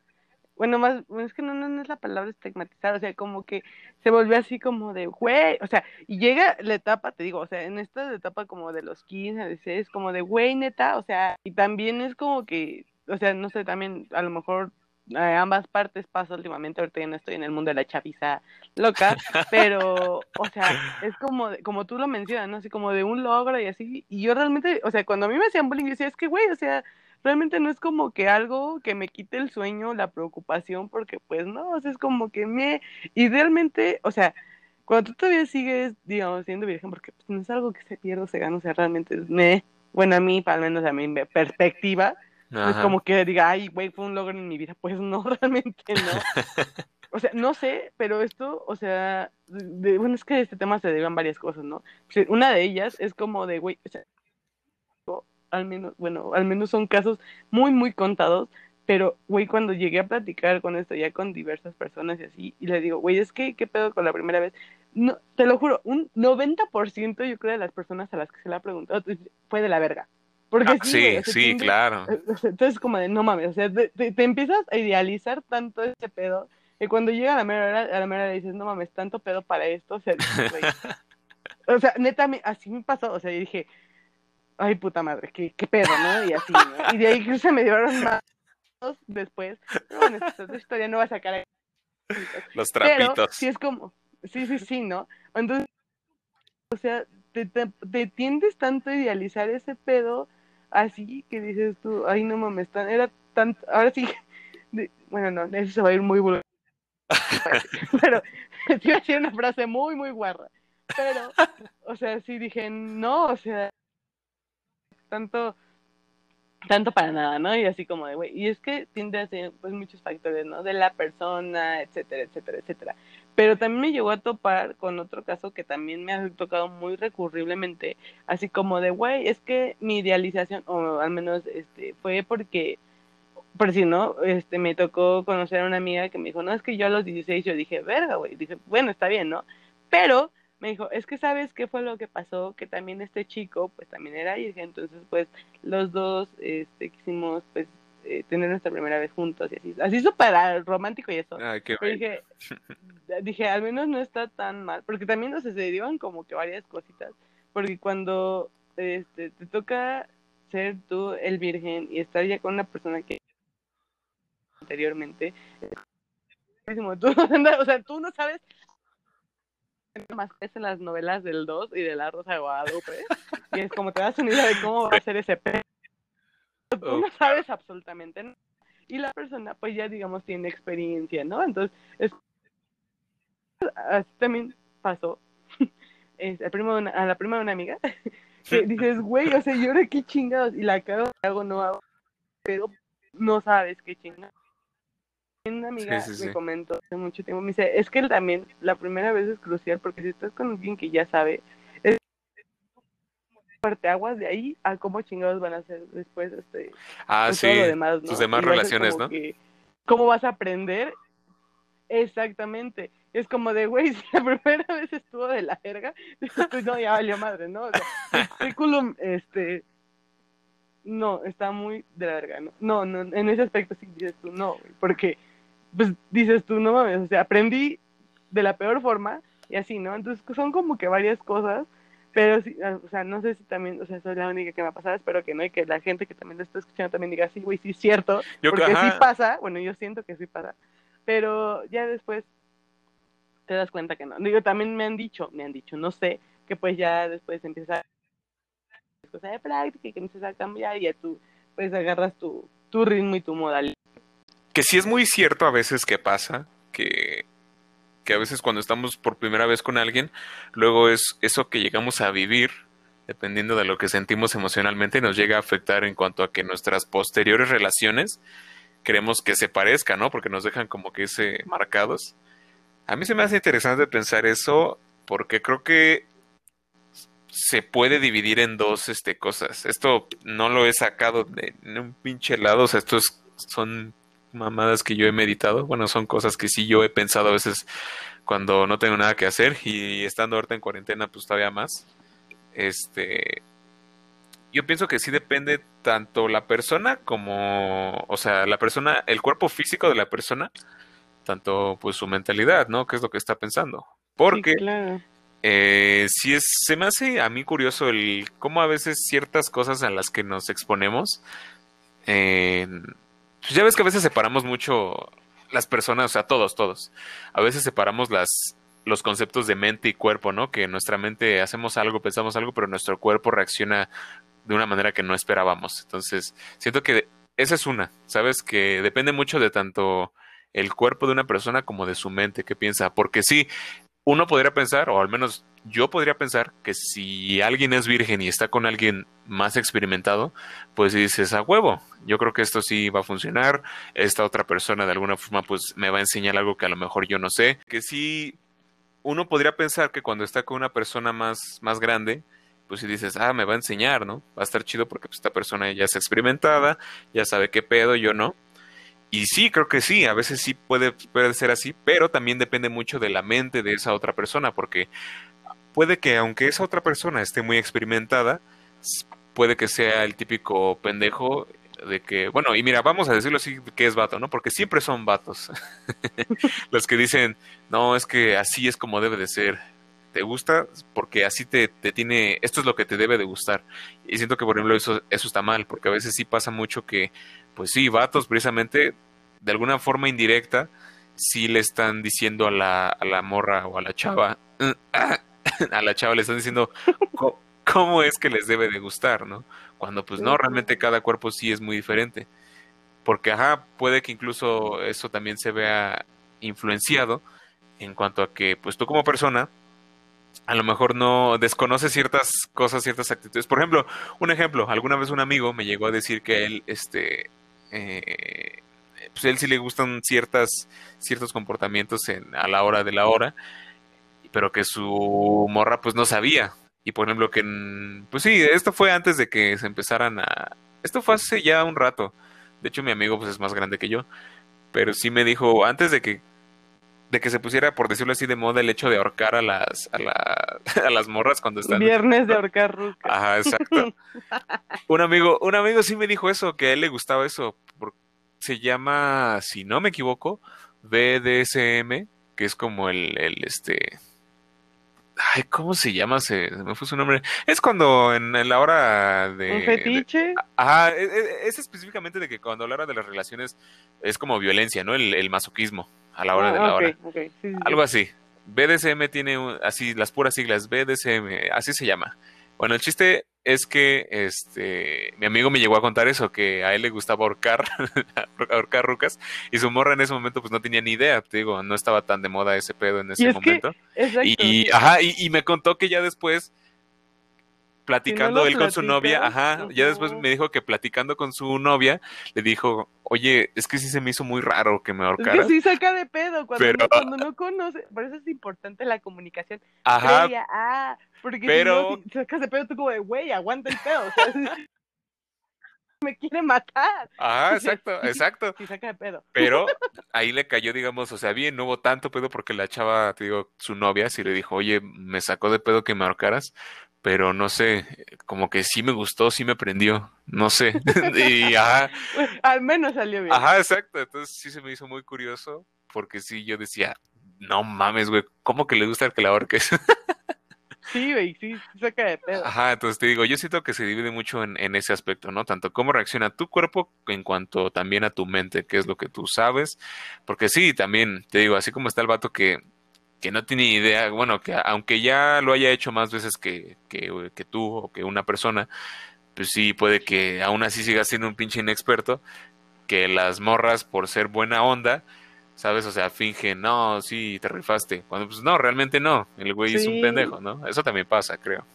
A: Bueno, más, es que no, no, es la palabra estigmatizar, o sea, como que se volvió así como de, güey, o sea, y llega la etapa, te digo, o sea, en esta etapa como de los 15, 16, como de, güey, neta, o sea, y también es como que, o sea, no sé, también a lo mejor ambas partes pasa últimamente, ahorita ya no estoy en el mundo de la chaviza loca, [LAUGHS] pero, o sea, es como, como tú lo mencionas, ¿no? Así como de un logro y así, y yo realmente, o sea, cuando a mí me hacían bullying, yo decía, es que, güey, o sea, realmente no es como que algo que me quite el sueño, la preocupación, porque pues no, o sea, es como que me, y realmente, o sea, cuando tú todavía sigues, digamos, siendo virgen, porque pues, no es algo que se pierda o se gana, o sea, realmente es me, bueno, a mí, al menos a mi perspectiva, no es como que diga, ay, güey, fue un logro en mi vida, [LAUGHS] pues no, [LAUGHS] realmente no. [LAUGHS] o sea, no sé, pero esto, o sea, bueno, es que este tema se derivan varias cosas, ¿no? Una de ellas es como de, güey, o sea, al menos, bueno, al menos son casos muy, muy contados, pero, güey, cuando llegué a platicar con esto ya con diversas personas y así, y le digo, güey, es que, ¿qué pedo con la primera vez? No, te lo juro, un 90% yo creo de las personas a las que se le ha preguntado fue de la verga. Porque
B: ah, sí, sí, claro.
A: Entonces, como de, no mames, o sea, te, te, empiezas a idealizar tanto ese pedo, que cuando llega a la mera hora, a la mera hora dices, no mames, tanto pedo para esto, o sea, [LAUGHS] o sea neta, así me pasó, o sea, yo dije, ay puta madre, qué, qué pedo, ¿no? Y así, ¿no? Y de ahí se me dieron más después. Pero bueno, esta historia no va a sacar [LAUGHS]
B: los trapitos.
A: Pero sí es como, sí, sí, sí, ¿no? Entonces, o sea, te, te, tiendes tanto a idealizar ese pedo así que dices tú, ay no mames, tan, era tanto, ahora sí, bueno, no, eso se va a ir muy vulgar. [LAUGHS] pero [LAUGHS] te iba a decir una frase muy, muy guarra. Pero, o sea, sí dije, no, o sea, tanto tanto para nada, ¿no? Y así como de, güey, y es que tiende a ser, pues, muchos factores, ¿no? De la persona, etcétera, etcétera, etcétera. Pero también me llegó a topar con otro caso que también me ha tocado muy recurriblemente, así como de, güey, es que mi idealización, o al menos, este, fue porque, por si no, este, me tocó conocer a una amiga que me dijo, no, es que yo a los 16 yo dije, verga, güey, dije, bueno, está bien, ¿no? Pero me dijo, es que sabes qué fue lo que pasó, que también este chico, pues también era virgen, entonces pues los dos este, quisimos pues eh, tener nuestra primera vez juntos y así, así súper romántico y eso. dije, dije, al menos no está tan mal, porque también nos sucedieron como que varias cositas, porque cuando este, te toca ser tú el virgen y estar ya con una persona que anteriormente, tú, [LAUGHS] o sea, tú no sabes más que en las novelas del 2 y de la Rosa de Guadalupe. y es como te das una idea de cómo va a ser ese pedo. Tú no sabes absolutamente nada. Y la persona, pues ya digamos, tiene experiencia, ¿no? Entonces, es... así también pasó [LAUGHS] es, primo a la prima de una amiga. que dices, güey, o sea, yo ahora qué chingados. Y la cago, hago, no hago. Pero no sabes qué chingados. Una amiga me comentó hace mucho tiempo, me dice, es que él también, la primera vez es crucial porque si estás con alguien que ya sabe, es parte aguas de ahí a cómo chingados van a ser después este
B: ah, sí, demás, tus demás relaciones, ¿no?
A: ¿Cómo vas a aprender? Exactamente. Es como de, güey, [LAUGHS] si la primera vez estuvo de la verga, [LAUGHS] pues no, ya valió madre, ¿no? O sea, el [LAUGHS] currículum, este, no, está muy de la verga, ¿no? No, no, en ese aspecto sí dices tú, no, porque, pues dices tú, no mames, o sea, aprendí de la peor forma y así, ¿no? Entonces son como que varias cosas, pero sí, ah, o sea, no sé si también, o sea, soy la única que me ha pasado, espero que no, y que la gente que también lo está escuchando también diga, sí, güey, sí es cierto, porque sí pasa, bueno, yo siento que sí pasa, pero ya después te das cuenta que no. Digo, también me han dicho, me han dicho, no sé, que pues ya después empieza cosa de práctica y que empiezas a cambiar y ya tú pues agarras tu, tu ritmo y tu modalidad.
B: Que sí es muy cierto a veces que pasa, que, que a veces cuando estamos por primera vez con alguien, luego es eso que llegamos a vivir, dependiendo de lo que sentimos emocionalmente, nos llega a afectar en cuanto a que nuestras posteriores relaciones queremos que se parezcan, ¿no? Porque nos dejan como que ese marcados. A mí se me hace interesante pensar eso porque creo que se puede dividir en dos este, cosas. Esto no lo he sacado de, un pinche lado, o sea, esto son mamadas que yo he meditado. Bueno, son cosas que sí yo he pensado a veces cuando no tengo nada que hacer y estando ahorita en cuarentena, pues todavía más. Este, yo pienso que sí depende tanto la persona como, o sea, la persona, el cuerpo físico de la persona, tanto pues su mentalidad, ¿no? ¿Qué es lo que está pensando? Porque eh, si es, se me hace a mí curioso el cómo a veces ciertas cosas a las que nos exponemos, pues ya ves que a veces separamos mucho las personas, o sea, todos, todos. A veces separamos las los conceptos de mente y cuerpo, ¿no? Que nuestra mente hacemos algo, pensamos algo, pero nuestro cuerpo reacciona de una manera que no esperábamos. Entonces, siento que esa es una, ¿sabes? Que depende mucho de tanto el cuerpo de una persona como de su mente, que piensa. Porque sí, uno podría pensar, o al menos yo podría pensar, que si alguien es virgen y está con alguien más experimentado, pues dices a huevo, yo creo que esto sí va a funcionar, esta otra persona de alguna forma pues me va a enseñar algo que a lo mejor yo no sé, que sí, uno podría pensar que cuando está con una persona más, más grande, pues si dices, ah, me va a enseñar, ¿no? Va a estar chido porque pues, esta persona ya es experimentada, ya sabe qué pedo, yo no. Y sí, creo que sí, a veces sí puede, puede ser así, pero también depende mucho de la mente de esa otra persona, porque puede que aunque esa otra persona esté muy experimentada, puede que sea el típico pendejo de que, bueno, y mira, vamos a decirlo así que es vato, ¿no? Porque siempre son vatos. [LAUGHS] Los que dicen, no, es que así es como debe de ser. Te gusta porque así te, te, tiene, esto es lo que te debe de gustar. Y siento que, por ejemplo, eso, eso está mal, porque a veces sí pasa mucho que pues sí, vatos precisamente, de alguna forma indirecta, sí le están diciendo a la, a la morra o a la chava, [LAUGHS] a la chava le están diciendo cómo es que les debe de gustar, ¿no? Cuando pues no, realmente cada cuerpo sí es muy diferente. Porque, ajá, puede que incluso eso también se vea influenciado en cuanto a que, pues tú como persona, a lo mejor no desconoce ciertas cosas, ciertas actitudes. Por ejemplo, un ejemplo, alguna vez un amigo me llegó a decir que él, este, eh, pues él sí le gustan ciertas, ciertos comportamientos en, a la hora de la hora, pero que su morra pues no sabía. Y por ejemplo que, pues sí, esto fue antes de que se empezaran a... Esto fue hace ya un rato. De hecho mi amigo pues es más grande que yo. Pero sí me dijo, antes de que de que se pusiera, por decirlo así, de moda el hecho de ahorcar a las, a, la, [LAUGHS] a las morras cuando están.
A: Viernes de ahorcar rucas.
B: Ajá, exacto. [LAUGHS] un amigo, un amigo sí me dijo eso, que a él le gustaba eso se llama, si no me equivoco, BDSM, que es como el, el este... Ay, ¿cómo se llama? Se, me fue su nombre. Es cuando en, la hora de...
A: ¿Un fetiche?
B: ajá, e, e, es, específicamente de que cuando a la hora de las relaciones es como violencia, ¿no? El, masoquismo a la hora de la ah, hora. Algo así. BDSM tiene así las puras siglas, BDSM, así se llama. Bueno, el chiste es que este mi amigo me llegó a contar eso, que a él le gustaba ahorcar, [LAUGHS] ahorcar rucas, y su morra en ese momento pues no tenía ni idea, te digo, no estaba tan de moda ese pedo en ese momento. y, ajá, y, me contó que ya después platicando él con su novia, ajá, ya después me dijo que platicando con su novia, le dijo, oye, es que sí se me hizo muy raro que me ahorcara.
A: Es que sí saca de pedo cuando, no, cuando no conoce, por eso es importante la comunicación. Ajá. ah, porque pero... si, sacas de pedo tú como de, güey, aguanta el pedo, o sea, [LAUGHS] me quiere matar.
B: Ah, [LAUGHS] exacto, exacto.
A: Y saca de pedo.
B: Pero [LAUGHS] ahí le cayó, digamos, o sea, bien, no hubo tanto pedo porque la chava, te digo, su novia sí le dijo, oye, me sacó de pedo que me ahorcaras, pero no sé, como que sí me gustó, sí me prendió, no sé. [LAUGHS] y ajá. [LAUGHS]
A: al menos salió bien.
B: Ajá, exacto. Entonces sí se me hizo muy curioso porque sí, yo decía, no mames, güey, ¿cómo que le gusta el que la ahorques? [LAUGHS]
A: Sí, güey, sí, saca de pedo.
B: Ajá, entonces te digo, yo siento que se divide mucho en, en, ese aspecto, ¿no? Tanto cómo reacciona tu cuerpo en cuanto también a tu mente, qué es lo que tú sabes. Porque sí, también, te digo, así como está el vato que, que no tiene idea, bueno, que aunque ya lo haya hecho más veces que, que, que tú o que una persona, pues sí, puede que aún así siga siendo un pinche inexperto, que las morras por ser buena onda, ¿sabes? O sea, fingen, no, sí, te rifaste. Cuando, pues no, realmente no. El güey es un pendejo, ¿no? Eso también pasa, creo.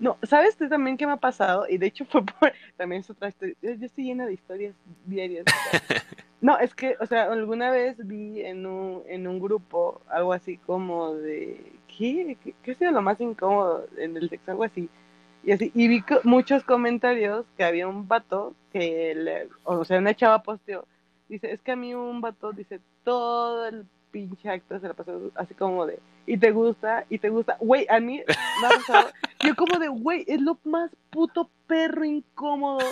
A: No, ¿sabes tú también qué me ha pasado? Y de hecho fue por, [LAUGHS] también es otra historia. Yo estoy llena de historias diarias. [LAUGHS] no, es que, o sea, alguna vez vi en un, en un grupo algo así como de, ¿qué? ¿Qué, qué sido lo más incómodo en el sexo? Algo así. Y así, y vi muchos comentarios que había un vato que, le, o sea, una chava posteó Dice, es que a mí un vato, dice, todo el pinche acto se la pasó así como de, y te gusta, y te gusta. Güey, a mí me ha pasado, [LAUGHS] yo como de, güey, es lo más puto perro incómodo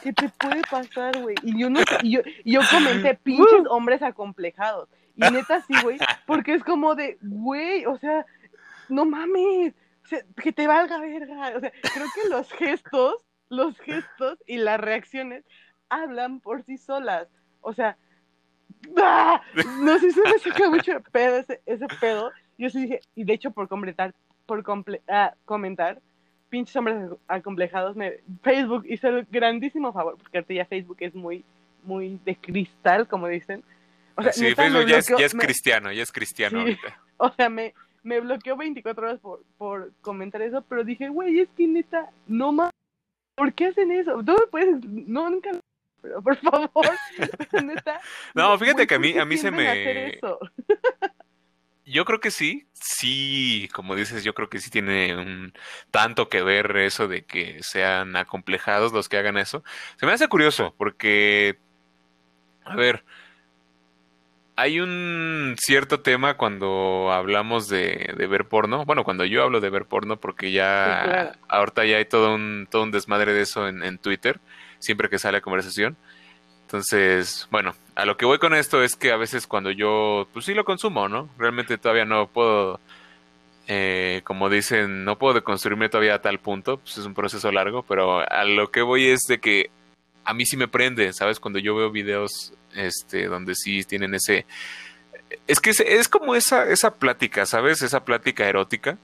A: que te puede pasar, güey. Y yo no y yo, y yo comenté, [LAUGHS] pinches hombres acomplejados. Y neta sí, güey, porque es como de, güey, o sea, no mames, o sea, que te valga verga. O sea, creo que los gestos, los gestos y las reacciones hablan por sí solas. O sea, ¡ah! no sé si me saca mucho pedo ese, ese pedo. Yo sí dije, y de hecho por completar, por comple ah, comentar, pinches hombres acomplejados, me, Facebook hizo el grandísimo favor, porque ahorita ya Facebook es muy, muy de cristal, como dicen.
B: O sea, sí, Facebook ya, es, cristiano, ya es cristiano ahorita. [LAUGHS]
A: O sea, me, me bloqueó 24 horas por, por comentar eso, pero dije, güey, es que neta, no más. ¿Por qué hacen eso? Tú puedes, no, nunca pero por favor, [LAUGHS] neta. [LAUGHS]
B: No, fíjate que a mí, a mí se me. Yo creo que sí, sí, como dices, yo creo que sí tiene un tanto que ver eso de que sean acomplejados los que hagan eso. Se me hace curioso, porque, a ver, hay un cierto tema cuando hablamos de, de, ver porno. Bueno, cuando yo hablo de ver porno, porque ya ahorita ya hay todo un, todo un desmadre de eso en, en Twitter siempre que sale a conversación. Entonces, bueno, a lo que voy con esto es que a veces cuando yo, pues sí lo consumo, ¿no? Realmente todavía no puedo, eh, como dicen, no puedo deconstruirme todavía a tal punto, pues es un proceso largo, pero a lo que voy es de que a mí sí me prende, ¿sabes? Cuando yo veo videos, este, donde sí tienen ese, es que es, como esa, esa plática, ¿sabes? Esa plática erótica,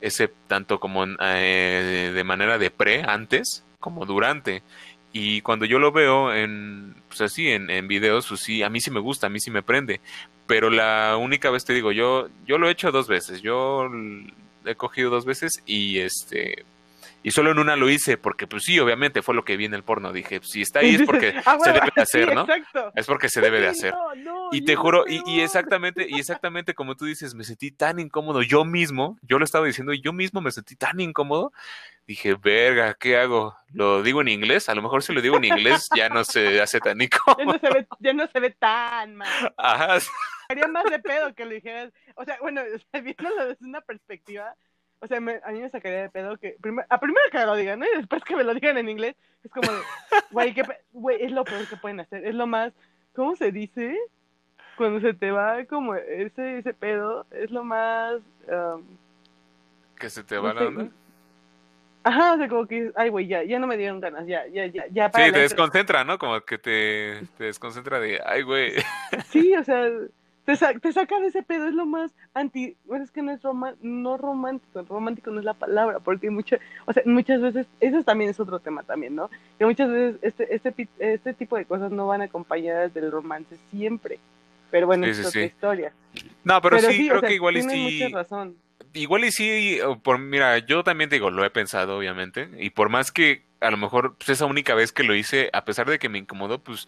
B: ese tanto como eh, de manera de pre, antes, como durante. Y cuando yo lo veo en, pues así, en, en videos, pues sí, a mí sí me gusta, a mí sí me prende. Pero la única vez te digo, yo, yo lo he hecho dos veces. Yo he cogido dos veces y este, y solo en una lo hice porque pues sí, obviamente fue lo que vi en el porno. Dije, si está ahí es [LAUGHS] porque ah, se debe de [LAUGHS] hacer, ¿no? Es porque se debe de hacer. y te juro, y, y, [LAUGHS] exactamente, y exactamente como tú dices, me sentí tan incómodo yo mismo, yo lo estaba diciendo, yo mismo me sentí tan incómodo. Dije, verga, ¿qué hago? ¿Lo digo en inglés? A lo mejor si lo digo en inglés ya no se hace tan incómodo.
A: Ya no se ve, ya no se ve tan mal. Ajá. Haría más de pedo que lo dijeras. O sea, bueno, viéndolo desde una perspectiva, o sea, a mí me sacaría de pedo que. a primero que me lo digan, ¿no? Y después que me lo digan en inglés, es como [LAUGHS] güey, güey, es lo peor que pueden hacer. Es lo más. ¿Cómo se dice? Cuando se te va como ese, ese pedo, es lo más. Um,
B: ¿Que se te va la onda?
A: Ajá, o sea, como que, ay, güey, ya, ya no me dieron ganas, ya, ya, ya, ya.
B: sí, te desconcentra, ¿no? Como que te, te desconcentra de, ay, güey.
A: Sí, o sea, te, te saca de ese pedo, es lo más anti, bueno, es que no es no romántico, romántico no es la palabra, porque muchas, o sea, muchas veces, eso también es otro tema también, ¿no? Que muchas veces este, este, este tipo de cosas no van acompañadas del romance siempre, pero bueno, es otra historia.
B: No, pero, sí, creo que igual sí.
A: Mucha razón.
B: igual y sí, por, mira, yo también digo, lo he pensado, obviamente, y por más que a lo mejor pues, esa única vez que lo hice, a pesar de que me incomodó, pues,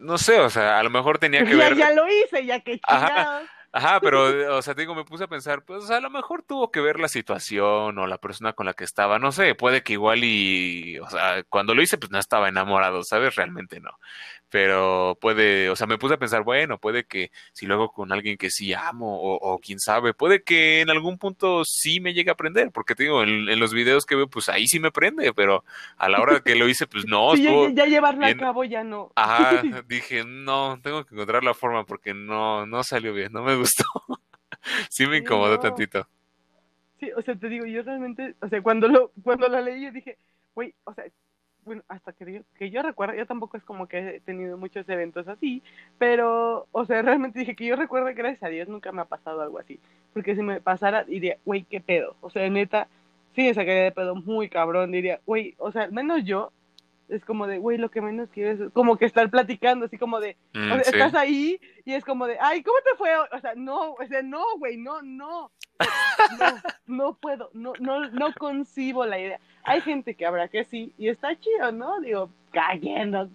B: no sé, o sea, a lo mejor tenía que [LAUGHS]
A: ya,
B: ver...
A: Ya lo hice, ya que chingados. [LAUGHS]
B: Ajá, pero, [LAUGHS] o sea, digo, me puse a pensar, pues, a lo mejor tuvo que ver la situación o la persona con la que estaba, no sé, puede que igual y, o sea, cuando lo hice, pues no estaba enamorado, ¿sabes? Realmente no pero puede, o sea, me puse a pensar, bueno, puede que si luego con alguien que sí amo o, o quién sabe, puede que en algún punto sí me llegue a aprender, porque te digo, en, los videos que veo, pues ahí sí me prende, pero a la hora que lo hice, pues [LAUGHS] no.
A: ya, ya, llevarlo a cabo ya no.
B: Ajá, [LAUGHS] dije, no, tengo que encontrar la forma porque no, no salió bien, no me gustó. [LAUGHS] sí me incomodó tantito.
A: Sí, o sea, te digo, yo realmente, o sea, cuando lo, cuando lo leí, yo dije, güey, o sea, bueno, hasta que yo, que yo recuerdo, yo tampoco es como que he tenido muchos eventos así, pero, o sea, [LAUGHS] realmente dije que yo recuerdo que gracias a Dios nunca me ha pasado algo así, porque si me pasara diría, güey, qué pedo, o sea, neta, sí me sacaría de pedo muy cabrón, diría, güey, o sea, al menos yo, es como de, güey, lo que menos quiero es como que estar platicando, así como de, mm, estás ahí y es como de, ay, ¿cómo te fue? O sea, no, o sea, no, güey, no, no, no, no puedo, no, no, no concibo la idea. Hay gente que habrá que sí, y está chido, ¿no? Digo, cayendo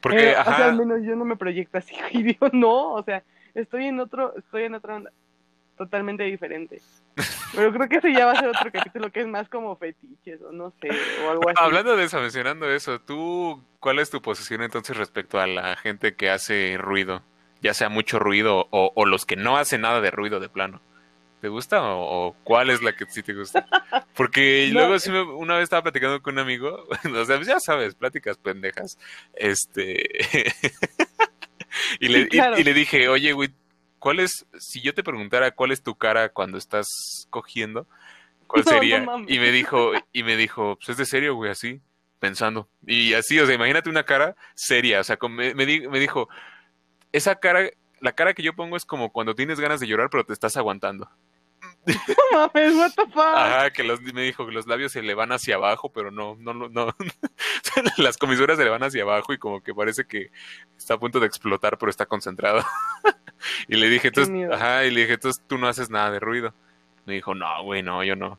A: Porque, O sea, al menos yo no me proyecto así, y [LAUGHS] digo, no, o sea, estoy en otro, estoy en otra onda totalmente diferente. Pero creo que ese ya va a ser otro capítulo que es más como fetiches o no sé, o algo así.
B: Hablando de eso, mencionando eso, ¿tú cuál es tu posición entonces respecto a la gente que hace ruido? Ya sea mucho ruido o, o los que no hacen nada de ruido de plano. ¿Te gusta o, cuál es la que sí te gusta? Porque [LAUGHS] luego sí me, una vez estaba platicando con un amigo, [LAUGHS] o sea, ya sabes, pláticas pendejas. Este [LAUGHS] y, le, y, le dije, "Oye, güey, ¿cuál es si yo te preguntara cuál es tu cara cuando estás cogiendo? ¿Cuál sería?" y me dijo y me dijo, "Pues es de serio, güey, así." Pensando. Y así, o sea, imagínate una cara seria, o sea, me, me dijo, esa cara la cara que yo pongo es como cuando tienes ganas de llorar, pero te estás aguantando.
A: Mames, what the fuck.
B: Ajá, que los, me dijo que los labios se le van hacia abajo, pero no, no, no, no. [LAUGHS] Las comisuras se le van hacia abajo y como que parece que está a punto de explotar, pero está concentrado. [LAUGHS] y le dije, entonces, ajá, y le dije, entonces tú no haces nada de ruido. Me dijo, no, güey, no, yo no.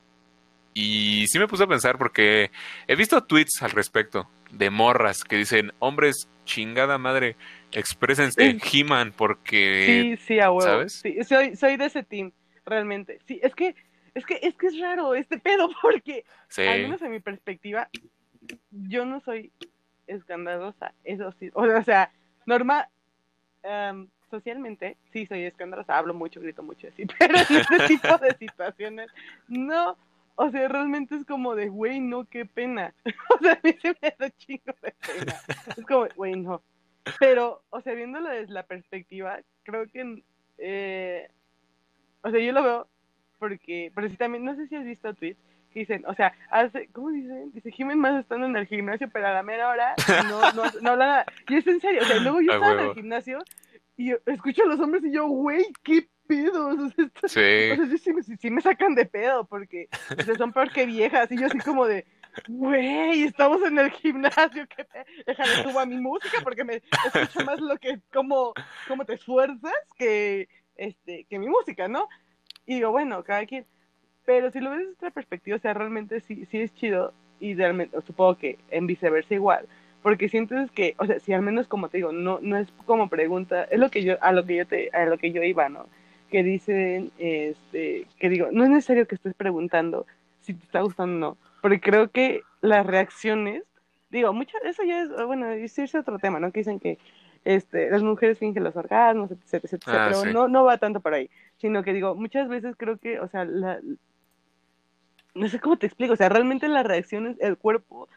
B: Y sí me puse a pensar porque he visto tweets al respecto de morras que dicen, hombres, chingada madre, exprésense He-Man porque...
A: Sí, sí, a huevo. ¿Sabes? Sí, soy, soy de ese team realmente. Sí, es que, es que, es que es raro este pedo, [LAUGHS] porque, al menos en mi perspectiva, yo no soy escandalosa, eso sí, o sea, normal, em, socialmente, sí soy escandalosa, hablo mucho, grito mucho así, [LAUGHS] pero en este tipo de situaciones, no, o sea, realmente es como de, güey, no, qué pena, [LAUGHS] o sea, a mí se me da chingo de pena, es como, güey, no, pero, o sea, viéndolo desde la perspectiva, creo que eh, o sea, yo lo veo porque, pero sí también, no sé si has visto tweets que dicen, o sea, hace, ¿cómo dicen? Dice, Jiménez más estando en el gimnasio, pero a la mera hora no, no, no habla nada. Y es en serio, o sea, luego yo estaba en el gimnasio y escucho a los hombres y yo, güey, qué pedos. O sea, sí. O sea, sí, sí, me sacan de pedo porque o sea, son peor que viejas y yo así como de, güey, estamos en el gimnasio, que déjame subo a mi música porque me escucha más lo que, como, como te esfuerzas que este, que mi música, ¿no? Y digo, bueno, cada quien. Pero si lo ves desde otra perspectiva, o sea, realmente sí, sí es chido y supongo que en viceversa igual. Porque sientes que, o sea, si al menos como te digo, no, no es como pregunta, es lo que yo, a lo que yo te, a lo que yo iba, ¿no? Que dicen, este, que digo, no es necesario que estés preguntando si te está gustando o no, porque creo que las reacciones, digo, mucho, eso ya es, bueno, es otro tema, ¿no? Que dicen que este, las mujeres fingen los orgasmos, etc, etc, ah, pero no, no va tanto por ahí, sino que digo, muchas veces creo que, o sea, la, no sé cómo te explico, o sea, realmente las reacciones, el cuerpo,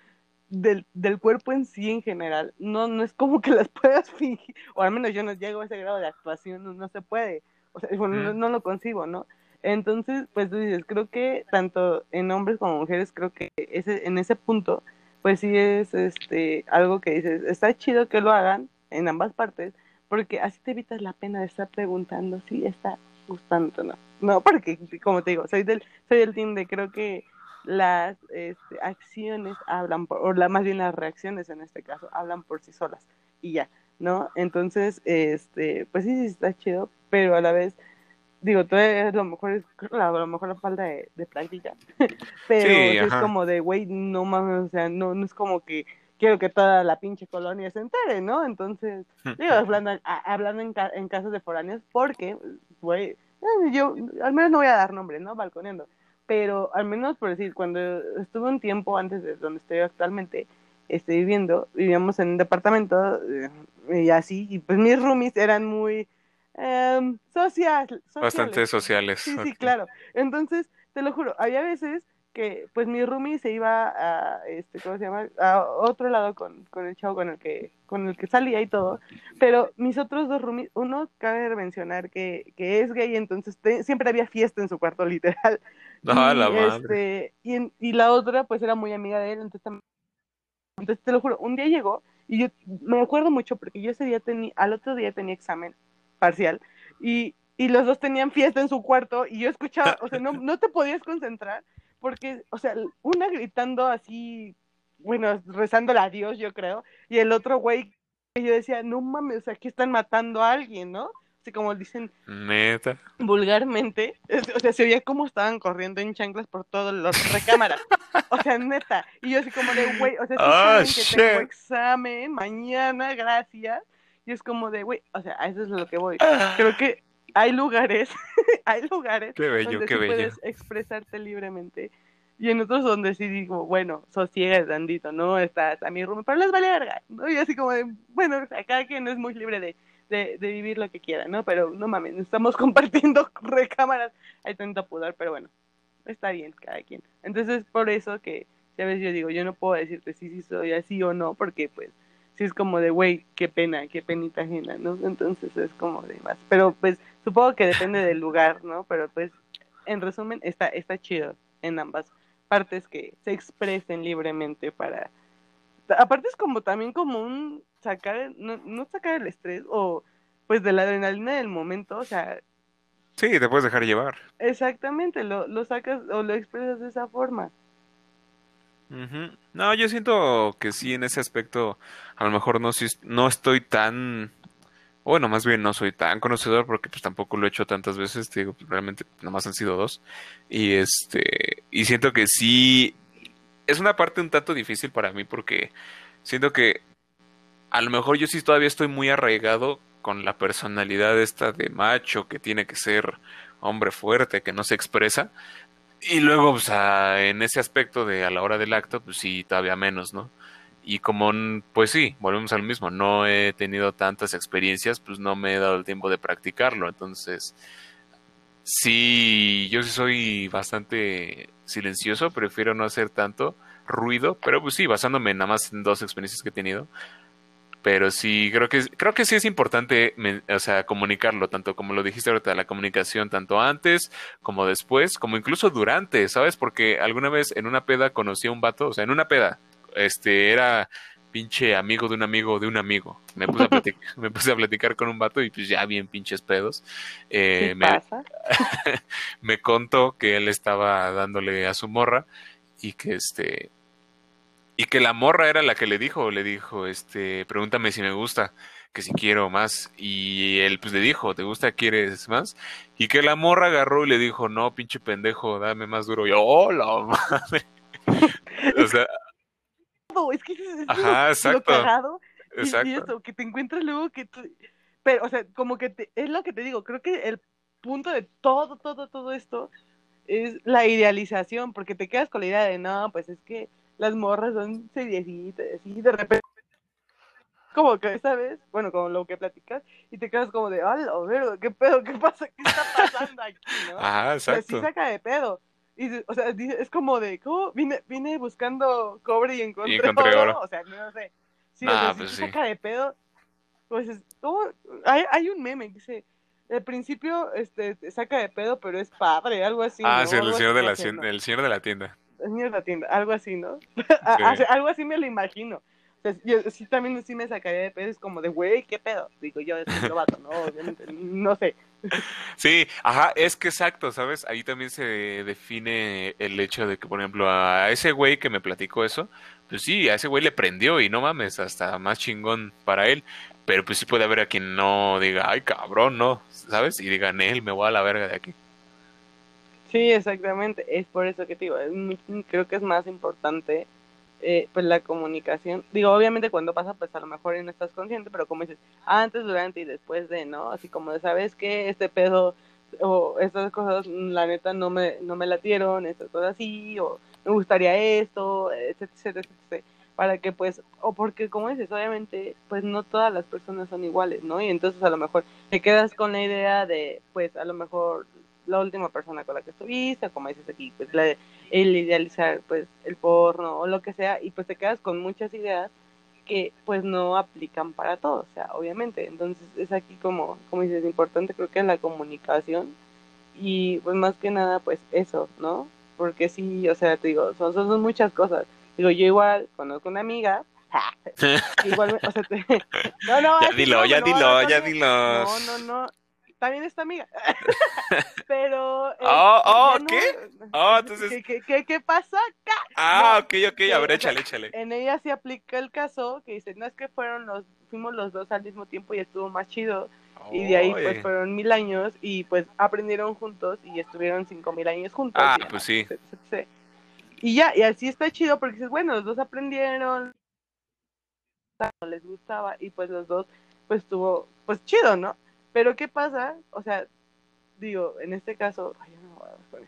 A: del, del cuerpo en sí en general, no, no es como que las [LAUGHS] puedas fingir, o al menos yo no llego a ese grado de actuación, no, se puede, o sea, bueno, no, lo concibo, ¿no? Entonces, pues tú dices, creo que tanto en hombres como mujeres, creo que ese, en ese punto, pues sí es este algo que dices, está chido que lo hagan, en ambas partes, porque así te evitas la pena de estar preguntando si está gustando o no. No, porque como te digo, soy del, soy del team de creo que las este, acciones hablan por, o la, más bien las reacciones en este caso, hablan por sí solas y ya, ¿no? Entonces, este, pues sí, sí está chido, pero a la vez digo, lo mejor es a lo mejor la falta de, de [LAUGHS] pero es como de, güey, no mames, o sea, no, no es como que quiero que toda la pinche colonia se entere, ¿no? Entonces, digo, hablando, hablando en, en casos de foráneos, porque, güey, eh, yo al menos no voy a dar nombre, ¿no? Balconeando, pero al menos por decir, cuando estuve un tiempo antes de donde estoy actualmente, estoy viviendo, vivíamos en un departamento eh, y así, y pues mis roomies eran muy eh, social,
B: Bastante sociales.
A: Sí, sí, claro. Entonces, te lo juro, había veces que pues mi roomie se iba a este cómo se llama a otro lado con, con el chavo con el que con el que salía y todo. Pero mis otros dos roomies uno cabe mencionar que, que es gay entonces siempre había fiesta en su cuarto [LAUGHS] literal.
B: Ah, y, la madre.
A: Este, y, y, la otra pues era muy amiga de él entonces entonces te lo juro un día llegó y yo me acuerdo mucho porque yo ese día tenía al otro día tenía examen parcial y y los dos tenían fiesta en su cuarto y yo escuchaba, o sea, no, [LAUGHS] no te podías concentrar porque, o sea, una gritando así, bueno, rezándole a Dios, yo creo, y el otro güey, yo decía, no mames, o sea, aquí están matando a alguien, ¿no? Así como dicen
B: Neta.
A: vulgarmente, [LAUGHS] o sea, se veía cómo estaban corriendo en chanclas por todas las recámaras, o sea, neta, y yo así como de, güey, o sea, si oh, que tengo examen mañana, gracias, y es como de, güey, o sea, a eso es lo que voy, ah. creo que hay lugares, [LAUGHS] hay lugares donde puedes expresarte libremente y en otros donde sí digo, bueno, sosiegas dandito, ¿no? Estás a mi rumbo, pero les vale verga, ¿no? Y así como de, bueno, o cada quien es muy libre de, de, de, vivir lo que quiera, ¿no? Pero no mames, estamos [LAUGHS] compartiendo recámaras, hay tanto pudor, pero bueno, está bien cada quien. Entonces, por eso que, ya ves, yo digo, yo no puedo decirte si sí soy así o no, porque pues sí es como de, güey, qué pena, qué penita ajena, ¿no? Entonces es como de más. Pero pues supongo que depende del lugar, ¿no? Pero pues en resumen está, está chido en ambas partes que se expresen libremente para... Aparte es como también como un sacar, no, no sacar el estrés o pues de la adrenalina del momento, o sea...
B: Sí, te puedes dejar llevar.
A: Exactamente, lo, lo sacas o lo expresas de esa forma.
B: No, yo siento que sí, en ese aspecto, a lo mejor no, no estoy tan, bueno, más bien no soy tan conocedor porque pues tampoco lo he hecho tantas veces, te digo, pues, realmente nomás han sido dos. Y este, y siento que sí, es una parte un tanto difícil para mí porque siento que a lo mejor yo sí todavía estoy muy arraigado con la personalidad esta de macho que tiene que ser hombre fuerte, que no se expresa. Y luego, pues, en ese aspecto de a la hora del acto, pues sí, todavía menos, ¿no? Y como, pues sí, volvemos al mismo, no he tenido tantas experiencias, pues no me he dado el tiempo de practicarlo. Entonces, sí, yo sí soy bastante silencioso, prefiero no hacer tanto ruido, pero pues sí, basándome nada más en dos experiencias que he tenido, pero sí creo que creo que sí es importante o sea comunicarlo tanto como lo dijiste ahorita la comunicación tanto antes como después como incluso durante sabes porque alguna vez en una peda conocí a un vato o sea en una peda este era pinche amigo de un amigo de un amigo me puse a [LAUGHS] platicar, me puse a platicar con un vato y pues ya bien pinches pedos
A: eh, me, [LAUGHS]
B: me contó que él estaba dándole a su morra y que este y que la morra era la que le dijo, le dijo, este, pregúntame si me gusta, que si quiero más. Y él pues le dijo, ¿te gusta, quieres más? Y que la morra agarró y le dijo, no, pinche pendejo, dame más duro. Y yo, oh, la madre. [LAUGHS] o sea...
A: Es que es, Ajá, exacto. Lo cagado. Exacto. Y, eso, que te encuentras luego que... Pero, o sea, como que te... es lo que te digo, creo que el punto de todo, todo, todo esto es la idealización, porque te quedas con la idea de, no, pues es que las morras son seriecitas, así de repente como que ¿sabes? bueno, como lo que platicas, y te quedas como de, ¡Hala, ver, qué pedo! ¿Qué pasa? ¿Qué está pasando aquí? ¿no?
B: Ah, exacto.
A: O saca de pedo. Y, o sea, es como de, ¿cómo? Vine, vine buscando cobre y encontré, oro. O sea, no sé. Sí, ah, pues saca de pedo. Pues, ¿cómo? Hay, hay un meme que dice, al principio, este, saca de pedo, pero es padre, algo así.
B: Ah, sí, el señor, de la, el señor de la tienda
A: niños la tienda, algo así, ¿no? [LAUGHS] algo así me lo imagino. yo sí también sí me sacaría de pedo, es como de, güey, ¿qué pedo? Digo, yo soy vato, ¿no? Obviamente, no sé.
B: Sí, ajá, es que exacto, ¿sabes? Ahí también se define el hecho de que, por ejemplo, a ese güey que me platicó eso, pues sí, a ese güey le prendió y no mames, hasta más chingón para él. Pero pues sí puede haber a quien no diga, ay cabrón, no, ¿sabes? Y digan, él, me voy a la verga de aquí.
A: Sí, exactamente. Es por eso que te digo, creo que es más importante eh, pues la comunicación. Digo, obviamente cuando pasa, pues a lo mejor no estás consciente, pero como dices, antes, durante y después de, ¿no? Así como de, ¿sabes que Este pedo o estas cosas, la neta, no me, no me latieron, estas cosas así, o me gustaría esto, etcétera, etcétera, etcétera para que pues, o porque como dices, obviamente, pues no todas las personas son iguales, ¿no? Y entonces a lo mejor te quedas con la idea de, pues a lo mejor la última persona con la que estuviste, como dices aquí, pues la, el idealizar pues el porno o lo que sea, y pues te quedas con muchas ideas que pues no aplican para todo, o sea, obviamente. Entonces es aquí como, como dices, importante creo que es la comunicación y pues más que nada pues eso, ¿no? Porque sí, o sea, te digo, son, son, muchas cosas. Digo, yo igual conozco una amiga [LAUGHS] igual, o sea, te, [LAUGHS]
B: no, no, ya dilo, ya dilo, ya dilo.
A: No, no, no, también esta amiga. [LAUGHS] Pero.
B: Oh, oh, ¿qué? Oh, entonces.
A: ¿Qué, qué, qué pasa acá?
B: Ah, ok, ok, a ver, échale, échale.
A: En ella se aplica el caso que dice: No es que fueron los. Fuimos los dos al mismo tiempo y estuvo más chido. y de ahí, pues, fueron mil años y, pues, aprendieron juntos y estuvieron cinco mil años juntos.
B: Ah, pues sí.
A: Y ya, y así está chido porque dices, bueno, los dos aprendieron, no les gustaba y pues los dos, pues, estuvo, pues, chido, ¿no? Pero ¿qué pasa? O sea, digo, en este caso, ay, no, voy
B: a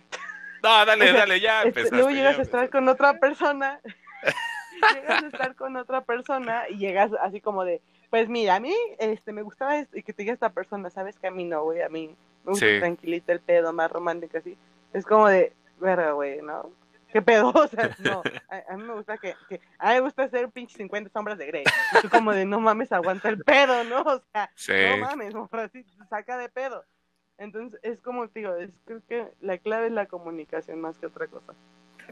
B: no, dale, dale, ya
A: este, Luego llegas a estar con otra persona, [LAUGHS] llegas a estar con otra persona y llegas así como de, pues mira, a mí este, me gustaba y que te diga esta persona, sabes que a mí no, güey, a mí me gusta tranquilita el pedo, más romántico así. Es como de, verga, güey, ¿no? ¿Qué pedo? [LAUGHS] O sea, [LAUGHS] no, a, mí me gusta que, que, a mí me gusta hacer pinche 50 sombras de Grey. Y tú como de, no mames, aguanta el pedo, ¿no? O sea, no mames, así, saca de pedo. Entonces, es como, digo, es, creo que la clave es la comunicación más que otra cosa.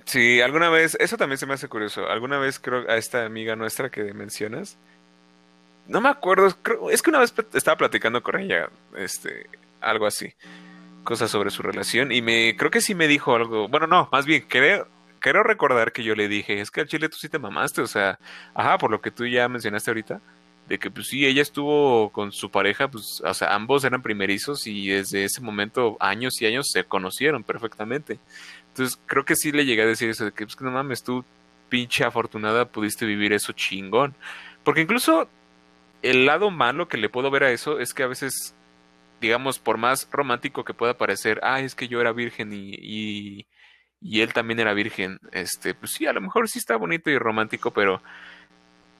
B: Sí, alguna vez, eso también se me hace curioso. Alguna vez creo a esta amiga nuestra que mencionas, no me acuerdo, creo, es que una vez estaba platicando con ella, este, algo así cosas sobre su relación y me creo que sí me dijo algo. Bueno, no, más bien creo quiero recordar que yo le dije, es que al chile tú sí te mamaste, o sea, ajá, por lo que tú ya mencionaste ahorita, de que pues sí, ella estuvo con su pareja, pues, o sea, ambos eran primerizos y desde ese momento, años y años, se conocieron perfectamente. Entonces, creo que sí le llegué a decir eso, de que pues que no mames, tú pinche afortunada pudiste vivir eso chingón. Porque incluso el lado malo que le puedo ver a eso es que a veces digamos, por más romántico que pueda parecer, ah, es que yo era virgen y, él también era virgen, este, pues sí, a lo mejor sí está bonito y romántico, pero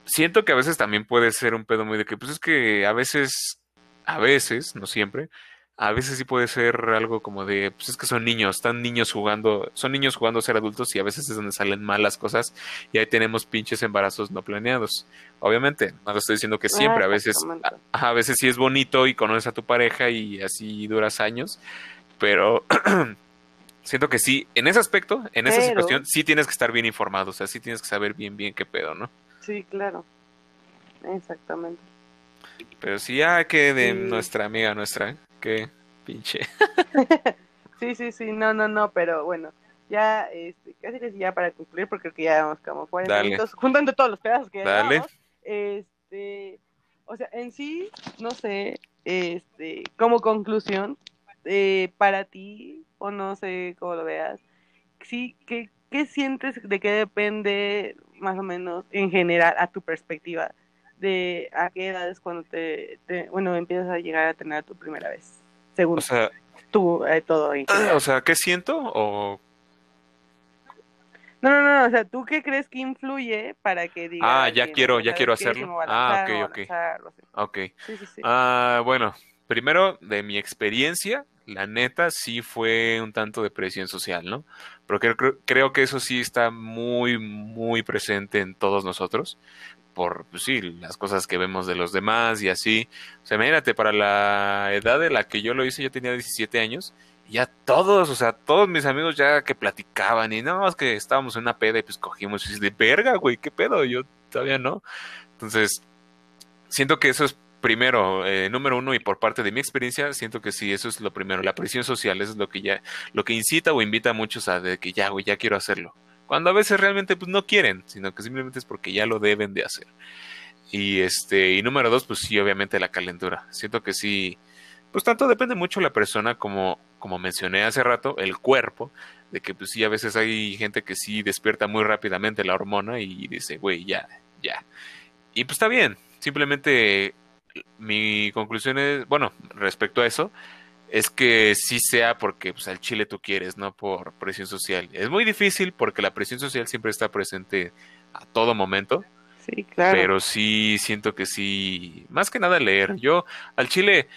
B: siento que a veces también puede ser un pedo muy de que, pues es que a veces, a veces, no siempre, a veces sí puede ser algo como de, pues es que son niños, están niños jugando, son niños jugando a ser adultos y a veces es donde salen malas cosas y ahí tenemos pinches embarazos no planeados. Obviamente, no lo estoy diciendo que siempre, a veces, a, veces sí es bonito y conoces a tu pareja y así duras años, pero [CLEARS THROAT] siento que sí, en ese aspecto, en esa situación, sí tienes que estar bien informado, o sea, sí tienes que saber bien, bien qué pedo, ¿no?
A: Sí, claro, exactamente.
B: Pero sí, ya que de nuestra amiga nuestra, qué pinche. [LAUGHS]
A: sí, sí, sí, no, no, no, pero bueno, ya, este, casi que ya para concluir, porque creo que ya vamos como 40 minutos, [LAUGHS] juntando todos los pedazos que Dale. este, o sea, en sí, no sé, este, como conclusión, eh, para ti, o no sé cómo lo veas, sí, ¿qué, ¿qué sientes de qué depende, más o menos, en general, a tu perspectiva? de a qué edad cuando te, bueno, empiezas a llegar a tener tu primera vez, según o sea, tú, eh, todo.
B: O sea, ¿qué siento o...?
A: No, no, no, o sea, ¿tú qué crees que influye para que digas...
B: Ah, ya quiero, ya quiero hacerlo. ah, ok, ok. Ok. Sí, sí, sí. Ah, bueno, primero, de mi experiencia, la neta sí fue un tanto de presión social, ¿no? Porque creo que eso sí está muy, muy presente en todos nosotros por, pues sí, las cosas que vemos de los demás y así. O sea, imagínate, para la edad de la que yo lo hice, yo tenía 17 años, y ya todos, o sea, todos mis amigos ya que platicaban, y no, es que estábamos en una peda y pues cogimos, y de verga, güey, ¿qué pedo? Yo todavía no. Entonces, siento que eso es primero, eh, número uno, y por parte de mi experiencia, siento que sí, eso es lo primero. La presión social, eso es lo que ya, lo que incita o invita a muchos a de que ya, güey, ya quiero hacerlo. Cuando a veces realmente pues, no quieren, sino que simplemente es porque ya lo deben de hacer. Y este, y número dos, pues sí, obviamente la calentura. Siento que sí, pues tanto depende mucho la persona como, como mencioné hace rato, el cuerpo, de que pues sí, a veces hay gente que sí despierta muy rápidamente la hormona y dice, güey, ya, ya. Y pues está bien, simplemente mi conclusión es, bueno, respecto a eso, es que sí sea porque pues, al Chile tú quieres, no por presión social. Es muy difícil porque la presión social siempre está presente a todo momento.
A: Sí, claro.
B: Pero sí siento que sí, más que nada leer. Yo al Chile,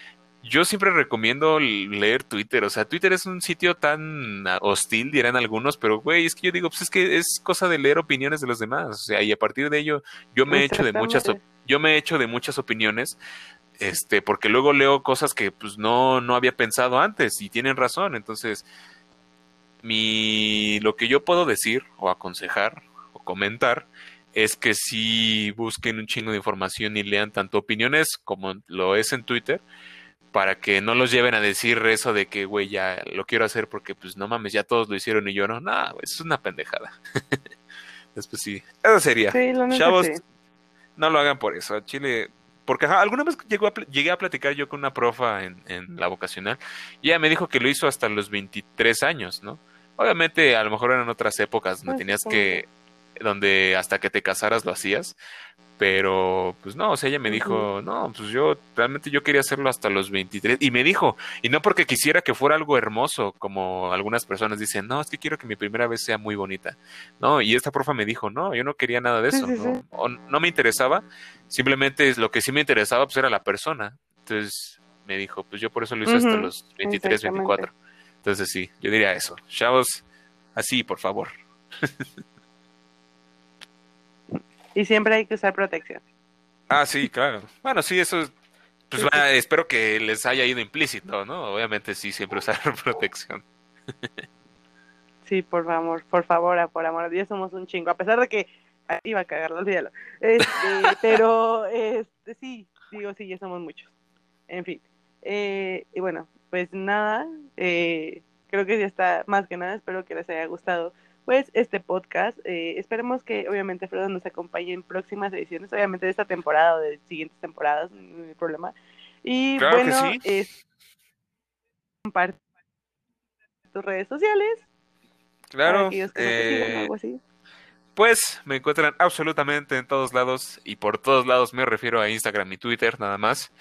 B: yo siempre recomiendo leer Twitter. O sea, Twitter es un sitio tan hostil, dirán algunos, pero güey, es que yo digo, pues es que es cosa de leer opiniones de los demás. O sea, y a partir de ello, yo me he hecho de muchas, yo me he hecho de muchas opiniones este, porque luego leo cosas que pues no, no había pensado antes y tienen razón. Entonces, mi, lo que yo puedo decir o aconsejar o comentar es que si busquen un chingo de información y lean tanto opiniones como lo es en Twitter, para que no los lleven a decir eso de que, güey, ya lo quiero hacer porque, pues, no mames, ya todos lo hicieron y yo no. No, es una pendejada. [LAUGHS] Después sí. Eso sería. Chavos, no lo hagan por eso. Chile, porque alguna vez llegó llegué a platicar yo con una profa en, la vocacional y ella me dijo que lo hizo hasta los 23 años, ¿no? Obviamente a lo mejor eran otras épocas, no pues, tenías que, donde hasta que te casaras lo hacías, pero pues no, o sea, ella me dijo, no, pues yo realmente yo quería hacerlo hasta los 23 y me dijo, y no porque quisiera que fuera algo hermoso, como algunas personas dicen, no, es que quiero que mi primera vez sea muy bonita, no, y esta profa me dijo, no, yo no quería nada de eso, no, no me interesaba, Simplemente lo que sí me interesaba pues era la persona. Entonces me dijo, pues yo por eso lo hice hasta los 23, 24. Entonces sí, yo diría eso. Chavos, así, por favor. [LAUGHS]
A: y siempre hay que usar protección.
B: Ah, sí, claro. Bueno, sí, eso pues espero que les haya ido implícito, ¿no? Obviamente sí, siempre usar [LAUGHS] protección.
A: sí, por favor, por favor, por amor ya somos un chingo. A pesar de que iba a cagarlo, olvídalo. Este, [LAUGHS] pero este, sí, digo, sí, ya somos muchos. En fin. Eh, y bueno, pues nada, eh, creo que ya está más que nada, espero que les haya gustado pues este podcast. Eh, esperemos que obviamente Fredo nos acompañe en próximas ediciones, obviamente de esta temporada o de siguientes temporadas, no hay problema. Y bueno, es, comparte tus redes sociales.
B: Claro. algo así. Pues me encuentran absolutamente en todos lados y por todos lados me refiero a Instagram y Twitter nada más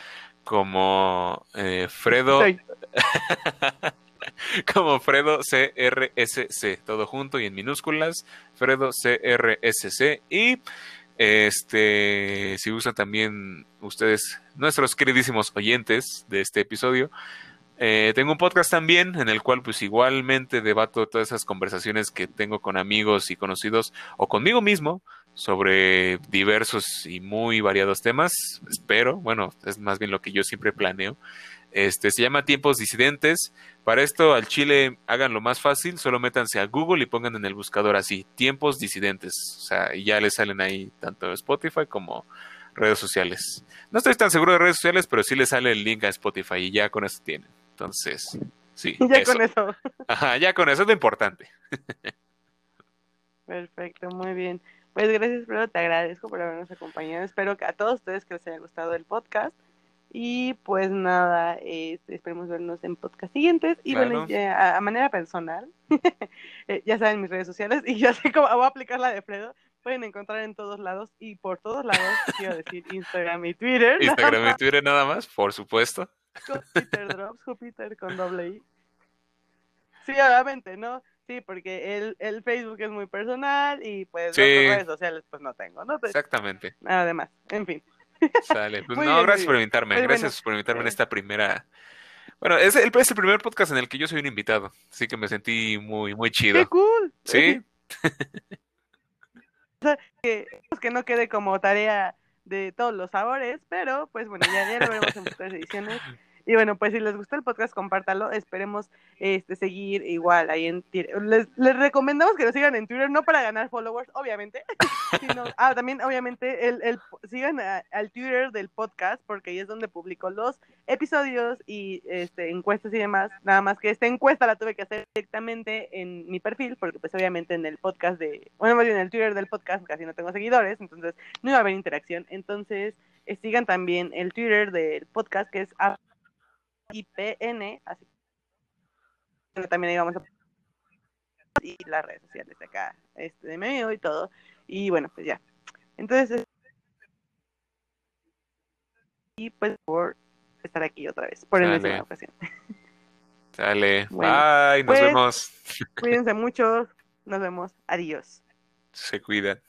B: como eh, Fredo [LAUGHS] [LAUGHS] como Fredo CRSC todo junto y en minúsculas Fredo CRSC y este si usan también ustedes nuestros queridísimos oyentes de este episodio eh, tengo un podcast también en el cual pues igualmente debato todas esas conversaciones que tengo con amigos y conocidos o conmigo mismo sobre diversos y muy variados temas. Espero, bueno, es más bien lo que yo siempre planeo. Este se llama Tiempos Disidentes. Para esto al Chile hagan lo más fácil, solo métanse a Google y pongan en el buscador así, Tiempos Disidentes. O sea, y ya les salen ahí tanto Spotify como redes sociales. No estoy tan seguro de redes sociales, pero sí les sale el link a Spotify y ya con eso tienen. Entonces, sí. [LAUGHS]
A: Ya con eso. [LAUGHS]
B: Ajá, ya con eso es lo importante.
A: Perfecto, muy bien. Pues gracias, Pedro, te agradezco por habernos acompañado. Espero que a todos ustedes que les haya gustado el podcast. Y pues nada, este, esperemos vernos en podcast siguientes. Y bueno, a, manera personal, [LAUGHS] eh, ya saben mis redes sociales y ya sé cómo voy a aplicar la de Fredo. Pueden encontrar en todos lados y por todos lados, [LAUGHS] quiero decir Instagram y Twitter.
B: Instagram y Twitter nada más, por supuesto.
A: Jupiter [LAUGHS] Drops, Jupiter con doble I. Sí, obviamente, ¿no? Sí, porque el, el Facebook es muy personal y pues las redes sociales pues no tengo, ¿no?
B: Exactamente.
A: Nada más, en fin.
B: Sale. Pues no, gracias por invitarme. gracias por invitarme en esta primera. Bueno, es el, es el primer podcast en el que yo soy un invitado, así que me sentí muy, muy chido.
A: ¡Qué cool!
B: Sí. [LAUGHS]
A: que, pues, que no quede como tarea de todos los sabores, pero pues bueno, ya, ya lo veremos en [LAUGHS] futuras ediciones. Y bueno, pues si les gustó el podcast, compártalo. Esperemos este, seguir igual ahí en Twitter. Les, les recomendamos que nos sigan en Twitter, no para ganar followers, obviamente. [LAUGHS] sino, ah, también, obviamente, el, el sigan al Twitter del podcast, porque ahí es donde publico los episodios y este, encuestas y demás. Nada más que esta encuesta la tuve que hacer directamente en mi perfil, porque pues obviamente en el podcast de, bueno, más bien en el Twitter del podcast casi no tengo seguidores, entonces no iba a haber interacción. Entonces, eh, sigan también el Twitter del podcast, que es IPN, así que también ahí vamos a y las redes sociales de acá, este de medio y todo. Y bueno, pues ya. Entonces, y pues por estar aquí otra vez, por enésima ocasión. [LAUGHS]
B: Dale, bye, nos pues, vemos.
A: Cuídense mucho, nos vemos, adiós.
B: Se cuida.